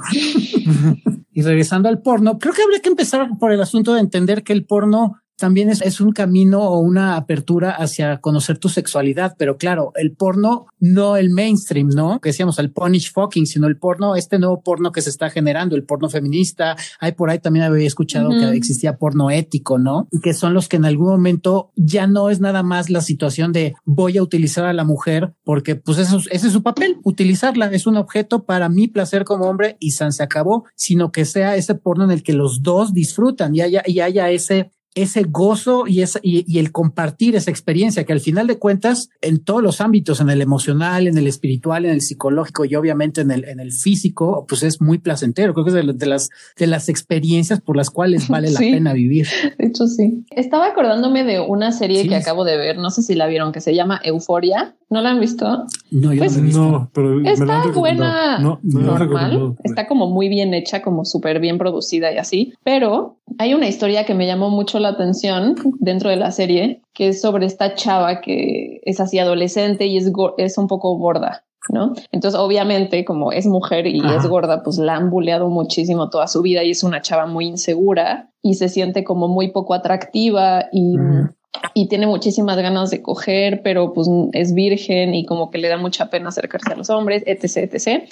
C: y regresando al porno, creo que habría que empezar por el asunto de entender que el porno también es, es, un camino o una apertura hacia conocer tu sexualidad. Pero claro, el porno, no el mainstream, ¿no? Que decíamos el punish fucking, sino el porno, este nuevo porno que se está generando, el porno feminista. Hay por ahí también había escuchado que existía porno ético, ¿no? Y que son los que en algún momento ya no es nada más la situación de voy a utilizar a la mujer porque pues eso, ese es su papel, utilizarla. Es un objeto para mi placer como hombre y san se acabó, sino que sea ese porno en el que los dos disfrutan y haya, y haya ese ese gozo y, esa, y, el compartir esa experiencia que al final de cuentas en todos los ámbitos, en el emocional, en el espiritual, en el psicológico y obviamente en el, en el físico, pues es muy placentero. Creo que es de, las, de las experiencias por las cuales vale la pena vivir.
B: De hecho, sí. Estaba acordándome de una serie que acabo de ver, no sé si la vieron, que se llama Euforia. ¿No la han visto?
A: No, yo no, pues, no pero
B: está buena, normal, está como muy bien hecha, como súper bien producida y así, pero hay una historia que me llamó mucho la atención dentro de la serie, que es sobre esta chava que es así adolescente y es, es un poco gorda. ¿no? Entonces, obviamente, como es mujer y es gorda, pues la han buleado muchísimo toda su vida y es una chava muy insegura y se siente como muy poco atractiva y, y tiene muchísimas ganas de coger, pero pues es virgen y como que le da mucha pena acercarse a los hombres, etc, etc.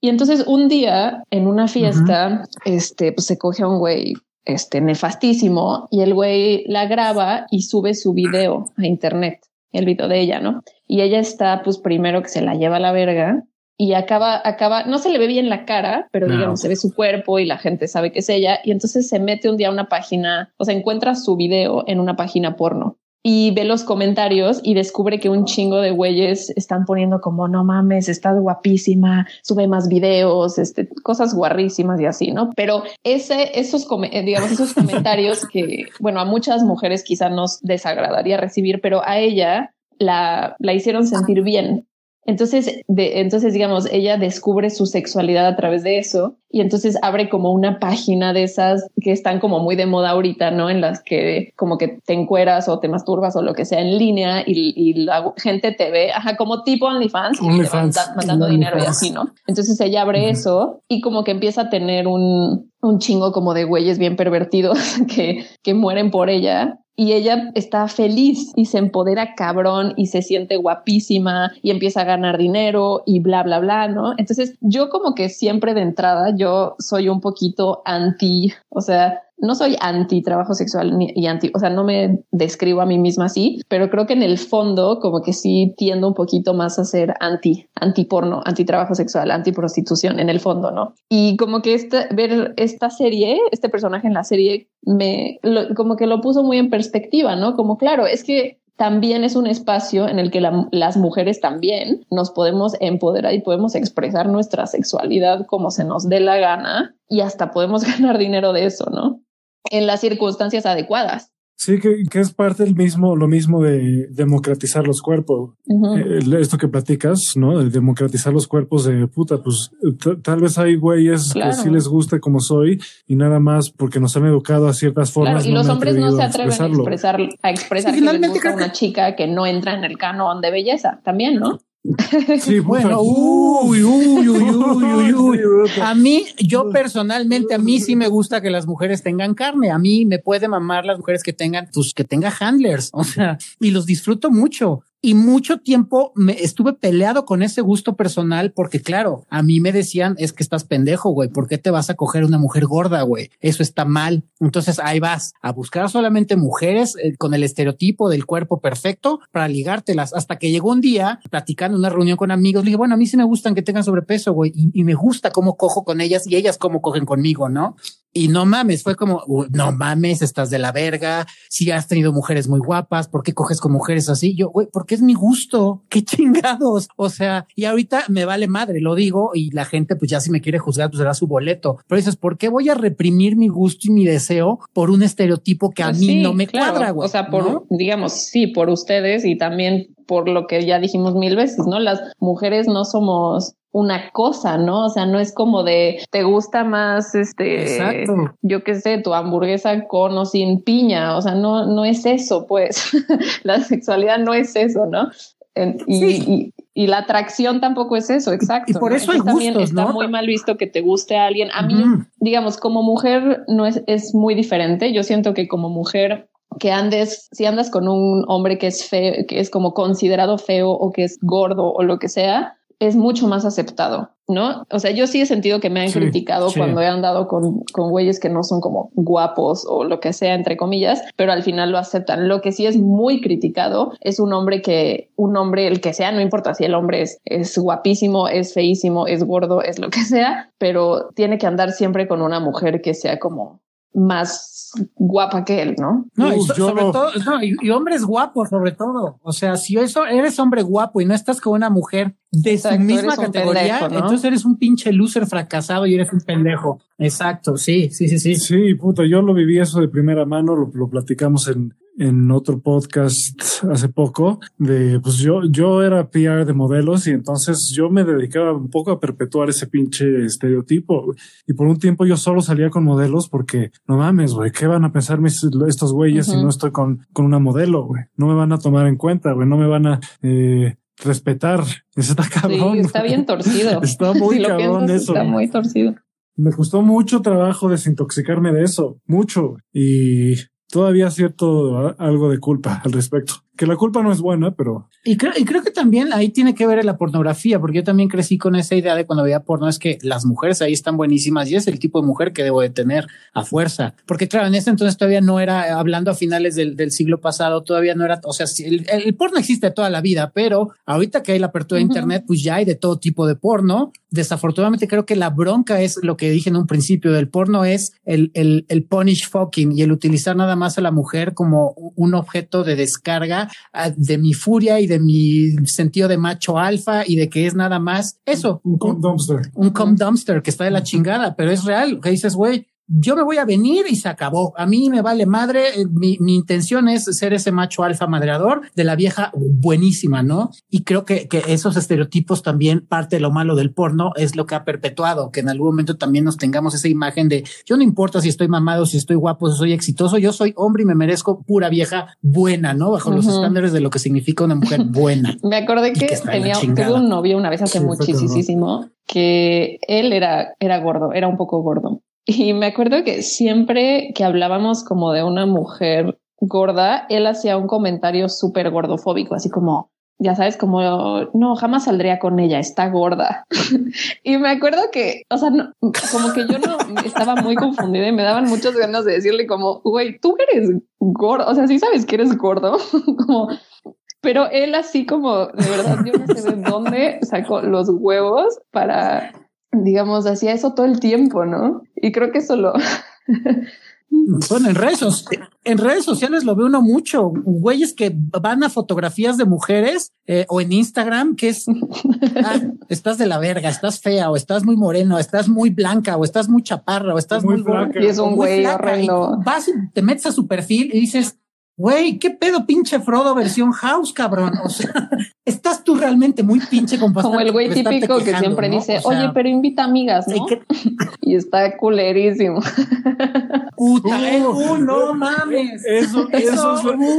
B: Y entonces un día en una fiesta, este, pues se coge a un güey este nefastísimo y el güey la graba y sube su video a internet, el video de ella, ¿no? Y ella está pues primero que se la lleva a la verga y acaba, acaba, no se le ve bien la cara, pero digamos, se ve su cuerpo y la gente sabe que es ella. Y entonces se mete un día a una página, o sea, encuentra su video en una página porno y ve los comentarios y descubre que un chingo de güeyes están poniendo como no mames, estás guapísima, sube más videos, este, cosas guarrísimas y así, ¿no? Pero ese, esos, eh, digamos, esos comentarios que, bueno, a muchas mujeres quizá nos desagradaría recibir, pero a ella la, la hicieron sentir bien entonces, de, entonces, digamos, ella descubre su sexualidad a través de eso y entonces abre como una página de esas que están como muy de moda ahorita, ¿no? En las que como que te encueras o te masturbas o lo que sea en línea y, y la gente te ve, ajá, como tipo OnlyFans,
A: OnlyFans.
B: mandando dinero y así, ¿no? Entonces ella abre eso y como que empieza a tener un, un chingo como de güeyes bien pervertidos que, que mueren por ella y ella está feliz y se empodera cabrón y se siente guapísima y empieza a ganar dinero y bla, bla, bla, ¿no? Entonces yo como que siempre de entrada yo soy un poquito anti, o sea, no soy anti trabajo sexual ni, y anti, o sea, no me describo a mí misma así, pero creo que en el fondo como que sí tiendo un poquito más a ser anti, anti porno, anti trabajo sexual, anti prostitución en el fondo, ¿no? Y como que este, ver esta serie, este personaje en la serie me como que lo puso muy en perspectiva, ¿no? Como claro, es que también es un espacio en el que las mujeres también nos podemos empoderar y podemos expresar nuestra sexualidad como se nos dé la gana y hasta podemos ganar dinero de eso, ¿no? En las circunstancias adecuadas.
A: Sí, que, que, es parte del mismo, lo mismo de democratizar los cuerpos. Eh, esto que platicas, ¿no? De democratizar los cuerpos de puta, pues tal vez hay güeyes que sí les guste como soy y nada más porque nos han educado a ciertas formas.
B: y los hombres no se atreven a expresar, a expresar que les una chica que no entra en el canon de belleza también, ¿no?
C: Sí, bueno, uy, uy, uy, uy, uy, A mí, yo personalmente, a mí sí me gusta que las mujeres tengan carne. A mí me puede mamar las mujeres que tengan, pues que tenga handlers. O sea, y los disfruto mucho y mucho tiempo me estuve peleado con ese gusto personal porque claro, a mí me decían es que estás pendejo, güey, ¿por qué te vas a coger una mujer gorda, güey? Eso está mal. Entonces ahí vas a buscar solamente mujeres eh, con el estereotipo del cuerpo perfecto para ligártelas hasta que llegó un día platicando una reunión con amigos, le dije, bueno, a mí sí me gustan que tengan sobrepeso, güey, y, y me gusta cómo cojo con ellas y ellas cómo cogen conmigo, ¿no? Y no mames, fue como, no mames, estás de la verga. Si has tenido mujeres muy guapas, ¿por qué coges con mujeres así? Yo, güey, porque es mi gusto. Qué chingados. O sea, y ahorita me vale madre, lo digo, y la gente, pues ya si me quiere juzgar, pues será su boleto. Pero dices, ¿por qué voy a reprimir mi gusto y mi deseo por un estereotipo que a pues mí no me cuadra, güey?
B: O sea, por, digamos, sí, por ustedes y también por lo que ya dijimos mil veces, ¿no? Las mujeres no somos una cosa, ¿no? O sea, no es como de te gusta más este, yo qué sé, tu hamburguesa con o sin piña, o sea, no, no es eso, pues. la sexualidad no es eso, ¿no? y, y, la atracción tampoco es eso, exacto.
C: Y por eso hay
B: también está muy mal visto que te guste a alguien. A mí, digamos, como mujer no es, es muy diferente. Yo siento que como mujer que andes, si andas con un hombre que es feo, que es como considerado feo o que es gordo o lo que sea, es mucho más aceptado, ¿no? O sea, yo sí he sentido que me han criticado cuando he andado con, con güeyes que no son como guapos o lo que sea, entre comillas, pero al final lo aceptan. Lo que sí es muy criticado es un hombre que, un hombre, el que sea, no importa si el hombre es, es guapísimo, es feísimo, es gordo, es lo que sea, pero tiene que andar siempre con una mujer que sea como más guapa que él, ¿no?
C: No, y sobre todo, no, y, hombres guapos sobre todo. O sea, si eso eres hombre guapo y no estás con una mujer de su misma categoría, entonces eres un pinche loser fracasado y eres un pendejo. Exacto, sí, sí, sí, sí.
A: Sí, puta, yo lo viví eso de primera mano, lo, lo platicamos en, en otro podcast hace poco de pues yo yo era PR de modelos y entonces yo me dedicaba un poco a perpetuar ese pinche estereotipo. Y por un tiempo yo solo salía con modelos porque no mames güey qué van a pensar mis, estos güeyes si no estoy con con una modelo güey no me van a tomar en cuenta güey no me van a eh, respetar está cabrón
B: está bien torcido.
A: Está muy cabrón eso
B: está muy torcido.
A: Me costó mucho trabajo desintoxicarme de eso mucho y todavía cierto algo de culpa al respecto que la culpa no es buena, pero...
C: Y creo, y creo que también ahí tiene que ver la pornografía, porque yo también crecí con esa idea de cuando veía porno, es que las mujeres ahí están buenísimas y es el tipo de mujer que debo de tener a fuerza. Porque claro, en ese entonces todavía no era, hablando a finales del, del siglo pasado, todavía no era, o sea, el, el, porno existe toda la vida, pero ahorita que hay la apertura de Internet, pues ya hay de todo tipo de porno. Desafortunadamente creo que la bronca es lo que dije en un principio del porno, es el, el, el punish fucking y el utilizar nada más a la mujer como un objeto de descarga de mi furia y de mi sentido de macho alfa y de que es nada más eso.
A: Un com dumpster.
C: Un com dumpster que está de la chingada, pero es real. Que dices, güey, yo me voy a venir y se acabó. A mí me vale madre. Eh, mi, mi, intención es ser ese macho alfa madreador de la vieja buenísima, ¿no? Y creo que, que esos estereotipos también parte de lo malo del porno es lo que ha perpetuado, que en algún momento también nos tengamos esa imagen de yo no importa si estoy mamado, si estoy guapo, si soy exitoso, yo soy hombre y me merezco pura vieja buena, ¿no? Bajo los estándares de lo que significa una mujer buena.
B: me acordé que, tenía un novio una vez hace muchísimo que él era, era gordo, era un poco gordo y me acuerdo que siempre que hablábamos como de una mujer gorda, él hacía un comentario súper gordofóbico, así como, ya sabes, como, no, jamás saldría con ella, está gorda. y me acuerdo que, o sea, como que yo no estaba muy confundida y me daban muchas ganas de decirle como, güey, tú eres gordo, o sea, sí sabes que eres gordo, como, pero él así como, de verdad, yo no sé de dónde sacó los huevos para digamos, hacía eso todo el tiempo, ¿no? Y creo que eso lo,
C: Bueno, en redes, en redes sociales lo ve uno mucho. Güeyes que van a fotografías de mujeres eh, o en Instagram, que es ah, estás de la verga, estás fea, o estás muy moreno, estás muy blanca, o estás muy chaparra, o estás muy,
B: blanca. Y es un güey horrendo.
C: Vas y te metes a su perfil y dices, Güey, qué pedo, pinche Frodo versión House, cabrón. O sea, estás tú realmente muy pinche
B: Como el güey típico que siempre dice, oye, pero invita amigas, ¿no? y está culerísimo.
C: Puta, uh, no mames.
A: Eso, eso,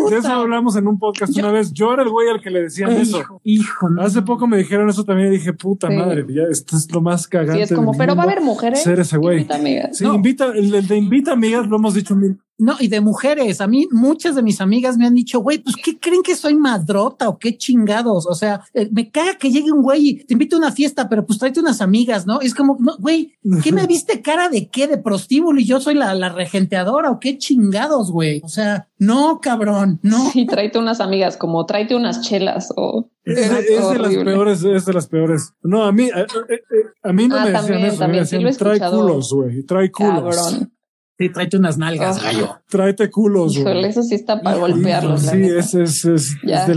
A: de eso hablamos en un podcast una vez. Yo era el güey al que le decían eso.
C: Hijo,
A: Hace poco me dijeron eso también y dije, puta madre, ya esto es lo más cagante.
B: Sí, es como, pero va a haber mujeres.
A: Ser ese güey.
B: Invita amigas.
A: Sí, invita, el, el de invita amigas lo hemos dicho mil
C: no, y de mujeres. A mí, muchas de mis amigas me han dicho, güey, pues qué creen que soy madrota o qué chingados. O sea, eh, me caga que llegue un güey y te invito a una fiesta, pero pues tráete unas amigas, ¿no? es como, no, güey, ¿qué me viste cara de qué? De prostíbulo y yo soy la, la regenteadora o qué chingados, güey. O sea, no, cabrón, no.
B: Y tráete unas amigas, como tráete unas chelas o.
A: Es, de las peores, es de las peores. No, a mí, a, mí no ah, me decían eso, me decían, trae culos, güey, trae culos. Cabrón.
C: Sí, tráete unas nalgas, gallo.
A: Tráete culos,
B: eso sí está para golpearlos.
A: Sí, ese es, es, es, de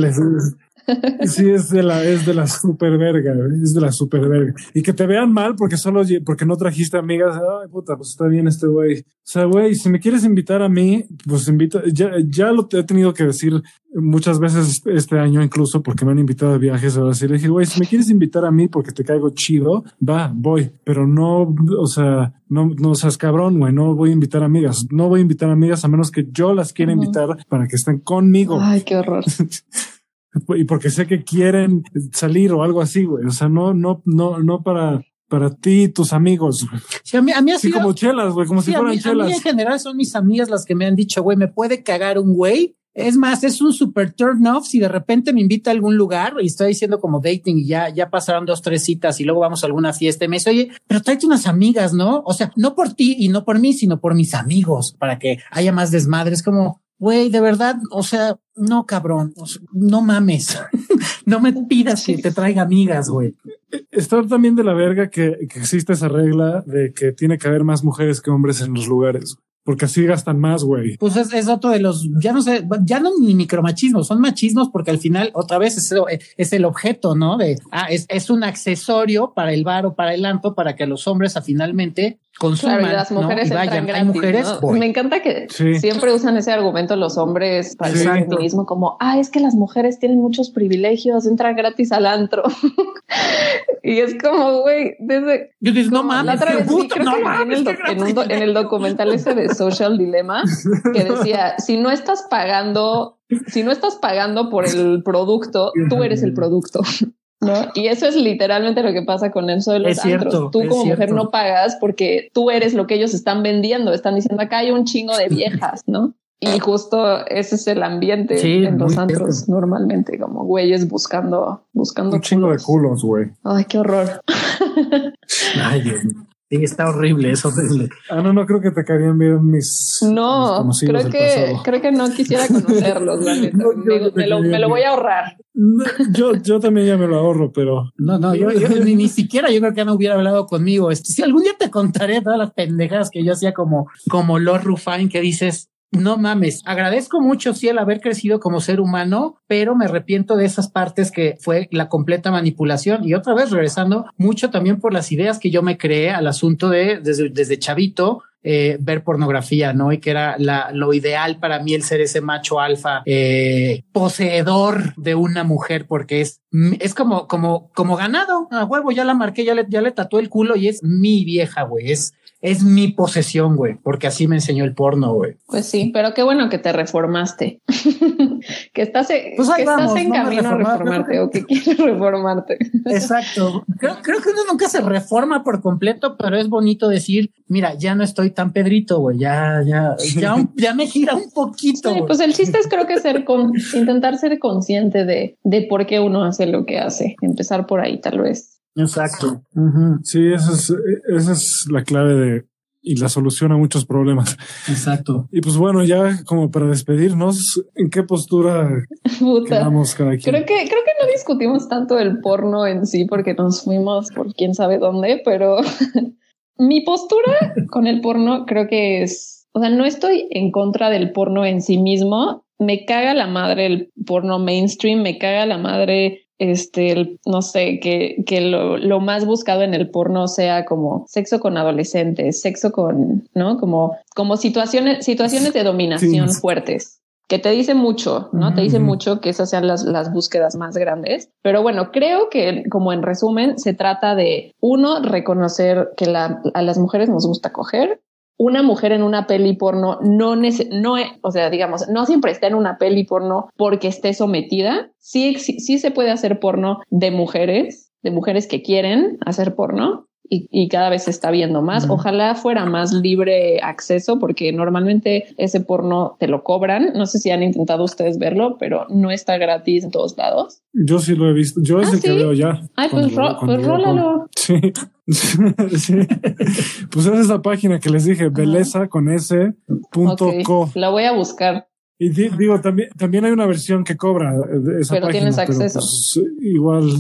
A: Sí, es de la, es de la super verga, es de la super verga. Y que te vean mal porque solo, porque no trajiste amigas. Ay, puta, pues está bien este güey. O sea, güey, si me quieres invitar a mí, pues invita, ya, ya lo he tenido que decir muchas veces este año incluso porque me han invitado a viajes ahora sí le dije, güey, si me quieres invitar a mí porque te caigo chido, va, voy, pero no, o sea, no, no seas cabrón, güey, no voy a invitar amigas, no voy a invitar amigas a menos que yo las quiera invitar para que estén conmigo.
B: Ay, qué horror.
A: y porque sé que quieren salir o algo así, güey. O sea, no, no, no, no para, para ti y tus amigos.
C: Sí, a mí, a mí
A: así como chelas, güey, como si fueran chelas. A mí
C: en general son mis amigas las que me han dicho, güey, me puede cagar un güey. Es más, es un super turn off si de repente me invita a algún lugar y estoy diciendo como dating y ya, ya pasaron dos, tres citas y luego vamos a alguna fiesta y me dice, oye, pero tráete unas amigas, ¿no? O sea, no por ti y no por mí, sino por mis amigos para que haya más desmadres. como, Güey, de verdad, o sea, no cabrón, no mames, no me pidas que te traiga amigas, güey.
A: Está también de la verga que, que existe esa regla de que tiene que haber más mujeres que hombres en los lugares porque así gastan más, güey.
C: Pues es, otro de los, ya no sé, ya no ni micromachismos, son machismos porque al final otra vez es, es el objeto, ¿no? De, ah, es, es un accesorio para el bar o para el anto para que los hombres a finalmente consuman. Claro, y las mujeres vayan. Hay mujeres.
B: Me encanta que siempre usan ese argumento los hombres para el feminismo como, ah, es que las mujeres tienen muchos privilegios, entran gratis al antro. y es como, güey, desde.
C: Yo digo, no mames. La otra vez,
B: en, el documental ese de Social Dilemma que decía, si no estás pagando, si no estás pagando por el producto, tú eres el producto. ¿No? Y eso es literalmente lo que pasa con eso de los antros. Tú como mujer no pagas porque tú eres lo que ellos están vendiendo. Están diciendo acá hay un chingo de viejas, ¿no? Y justo ese es el ambiente en los antros normalmente, como güeyes buscando, buscando
A: un chingo de culos, güey.
B: Ay, qué horror.
C: Ay, Dios Sí, está horrible, es horrible.
A: Ah, no, no creo que te caerían bien mis.
B: No, creo que, creo que no quisiera conocerlos, me, lo, voy a ahorrar.
A: yo, yo también ya me lo ahorro, pero.
C: No, no, yo, ni, ni, siquiera yo creo que no hubiera hablado conmigo. Este, si algún día te contaré todas las pendejas que yo hacía como, como Lord Rufine, que dices, no mames, agradezco mucho, sí, el haber crecido como ser humano, pero me arrepiento de esas partes que fue la completa manipulación. Y otra vez regresando mucho también por las ideas que yo me creé al asunto de desde, desde chavito, eh, ver pornografía, ¿no? Y que era la, lo ideal para mí el ser ese macho alfa, eh, poseedor de una mujer, porque es, es como, como, como ganado, a huevo, ya la marqué, ya le, ya le tatué el culo y es mi vieja, güey, es, es mi posesión, güey, porque así me enseñó el porno, güey.
B: Pues sí, pero qué bueno que te reformaste, que estás, pues que estás en camino a reformarte o que quieres reformarte.
C: Exacto. Creo, creo, que uno nunca se reforma por completo, pero es bonito decir, mira, ya no estoy tan pedrito, güey, ya, ya, ya, ya me gira un poquito.
B: Sí, pues el chiste es creo que ser con, intentar ser consciente de, de por qué uno hace lo que hace, empezar por ahí tal vez.
C: Exacto.
A: Sí, esa es, esa es la clave de y la solución a muchos problemas.
C: Exacto.
A: Y pues bueno, ya como para despedirnos, ¿en qué postura quedamos cada quien?
B: Creo que, creo que no discutimos tanto el porno en sí porque nos fuimos por quién sabe dónde, pero mi postura con el porno creo que es o sea, no estoy en contra del porno en sí mismo. Me caga la madre el porno mainstream, me caga la madre este, no sé, que, que lo, lo, más buscado en el porno sea como sexo con adolescentes, sexo con, ¿no? Como, como situaciones, situaciones de dominación fuertes, que te dice mucho, ¿no? Te dice mucho que esas sean las, las búsquedas más grandes. Pero bueno, creo que como en resumen, se trata de, uno, reconocer que la, a las mujeres nos gusta coger, una mujer en una peli porno no, no, o sea, digamos, no siempre está en una peli porno porque esté sometida. Sí, sí, se puede hacer porno de mujeres, de mujeres que quieren hacer porno. Y, cada vez se está viendo más. Ojalá fuera más libre acceso porque normalmente ese porno te lo cobran. No sé si han intentado ustedes verlo, pero no está gratis en todos lados.
A: Yo sí lo he visto. Yo es ah, el que veo ya.
B: Ay, pues, pues rólalo.
A: Sí. Pues es esa página que les dije, belleza con s punto co.
B: La voy a buscar.
A: Y digo, también, también hay una versión que cobra eh, esa
B: pero tienes acceso.
A: Pues, igual,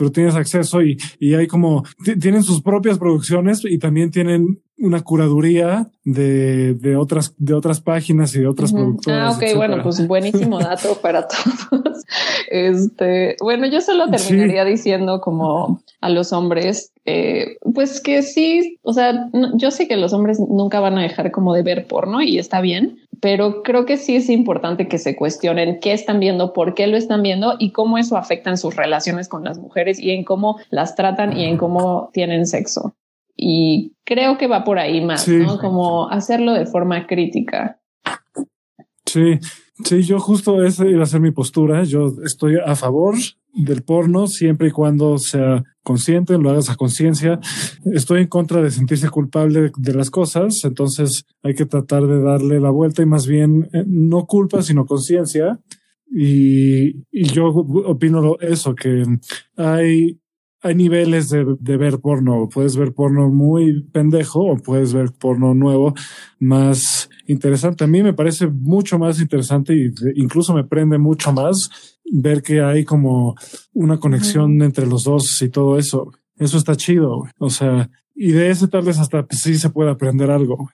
A: pero tienes acceso y, y hay como, tienen sus propias producciones y también tienen una curaduría de, de otras, de otras páginas y de otras productoras.
B: Ah, ok, bueno, pues buenísimo dato para todos. Este, bueno, yo solo terminaría diciendo como a los hombres, eh, pues que sí, o sea, yo sé que los hombres nunca van a dejar como de ver porno y está bien, pero creo que sí es importante que se cuestionen qué están viendo, por qué lo están viendo y cómo eso afecta en sus relaciones con las mujeres y en cómo las tratan y en cómo tienen sexo. Y creo que va por ahí más, ¿no? Como hacerlo de forma crítica.
A: Sí, sí, yo justo esa iba a ser mi postura. Yo estoy a favor del porno siempre y cuando sea consciente, lo hagas a conciencia. Estoy en contra de sentirse culpable de las cosas, entonces hay que tratar de darle la vuelta y más bien eh, no culpa, sino conciencia. Y, y yo opino eso, que hay hay niveles de, de, ver porno. Puedes ver porno muy pendejo o puedes ver porno nuevo más interesante. A mí me parece mucho más interesante y incluso me prende mucho más ver que hay como una conexión entre los dos y todo eso. Eso está chido. O sea, y de ese tal vez hasta sí se puede aprender algo.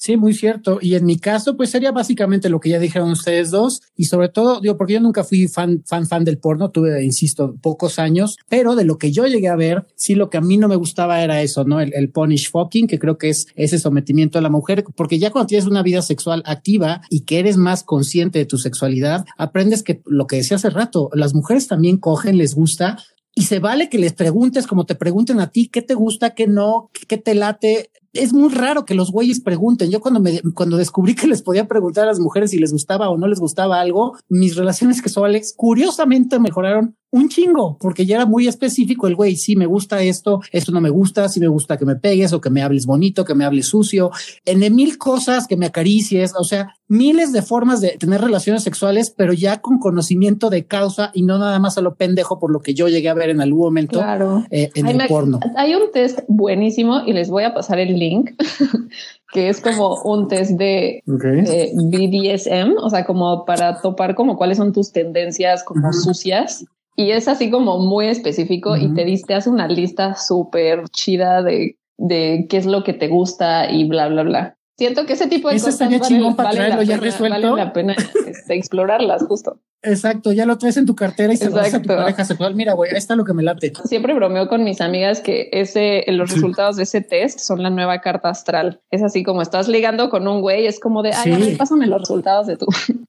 C: Sí, muy cierto. Y en mi caso, pues sería básicamente lo que ya dijeron ustedes dos. Y sobre todo, digo, porque yo nunca fui fan, fan, fan del porno. Tuve, insisto, pocos años, pero de lo que yo llegué a ver, sí, lo que a mí no me gustaba era eso, ¿no? El, punish fucking, que creo que es ese sometimiento a la mujer, porque ya cuando tienes una vida sexual activa y que eres más consciente de tu sexualidad, aprendes que lo que decía hace rato, las mujeres también cogen, les gusta, y se vale que les preguntes como te pregunten a ti qué te gusta, qué no, qué te late es muy raro que los güeyes pregunten. Yo cuando me, cuando descubrí que les podía preguntar a las mujeres si les gustaba o no les gustaba algo, mis relaciones sexuales curiosamente mejoraron un chingo, porque ya era muy específico el güey, sí me gusta esto, esto no me gusta, si me gusta que me pegues o que me hables bonito, que me hables sucio, en mil cosas, que me acaricies, o sea, miles de formas de tener relaciones sexuales, pero ya con conocimiento de causa y no nada más a lo pendejo por lo que yo llegué a ver en algún momento eh, en el porno.
B: Hay un test buenísimo y les voy a pasar el link. que es como un test de, BDSM, o sea, como para topar como cuáles son tus tendencias como sucias y es así como muy específico y te diste, hace una lista súper chida de, de qué es lo que te gusta y bla, bla, bla. Siento que ese tipo de cosas vale, vale, la pena, vale la pena este, explorarlas justo.
C: Exacto, ya lo traes en tu cartera y se lo a tu pareja sexual. Mira, güey, ahí está lo que me late.
B: Siempre bromeo con mis amigas que ese, los resultados de ese test son la nueva carta astral. Es así como estás ligando con un güey, es como de, ay, a ver, pásame los resultados de tu.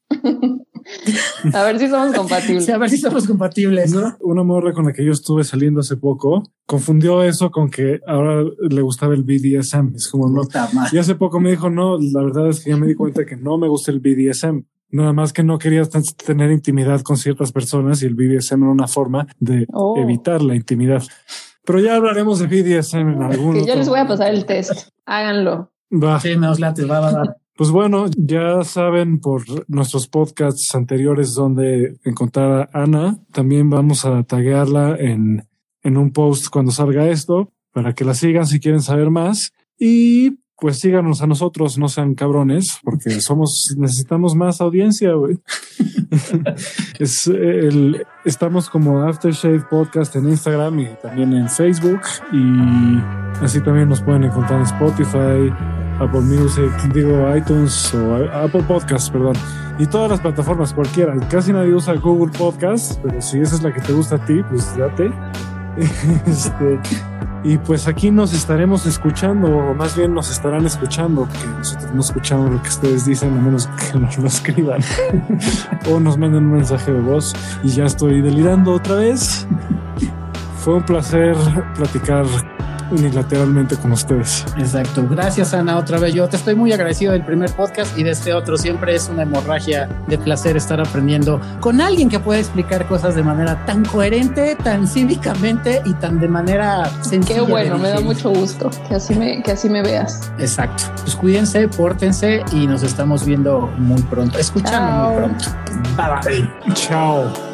B: a ver si somos compatibles.
C: a ver si somos compatibles.
A: ¿no? Una morra con la que yo estuve saliendo hace poco confundió eso con que ahora le gustaba el BDSM. Es como no. Y hace poco me dijo, no, la verdad es que ya me di cuenta que no me gusta el BDSM. Nada más que no quería tener intimidad con ciertas personas y el BDSM era una forma de oh. evitar la intimidad. Pero ya hablaremos de BDSM en algún.
B: Que yo les voy a pasar el test. Háganlo.
C: Va. Sí, me late, va, va, va.
A: Pues bueno, ya saben por nuestros podcasts anteriores dónde encontrar a Ana. También vamos a taguearla en, en un post cuando salga esto para que la sigan si quieren saber más. Y pues síganos a nosotros, no sean cabrones, porque somos, necesitamos más audiencia, güey. es el, estamos como Aftershave Podcast en Instagram y también en Facebook y así también nos pueden encontrar en Spotify, Apple Music, digo iTunes o Apple Podcasts, perdón. Y todas las plataformas, cualquiera. Casi nadie usa Google Podcasts, pero si esa es la que te gusta a ti, pues date. este, y pues aquí nos estaremos escuchando, o más bien nos estarán escuchando, que nosotros no escuchamos lo que ustedes dicen, a menos que nos lo escriban o nos manden un mensaje de voz. Y ya estoy delirando otra vez. Fue un placer platicar unilateralmente con ustedes.
C: Exacto. Gracias, Ana, otra vez. Yo te estoy muy agradecido del primer podcast y de este otro. Siempre es una hemorragia de placer estar aprendiendo con alguien que puede explicar cosas de manera tan coherente, tan cívicamente y tan de manera sencilla.
B: Qué bueno, me da mucho gusto que así me, que así me veas.
C: Exacto. Pues cuídense, pórtense y nos estamos viendo muy pronto, escuchando muy pronto. Bye bye.
A: Chao.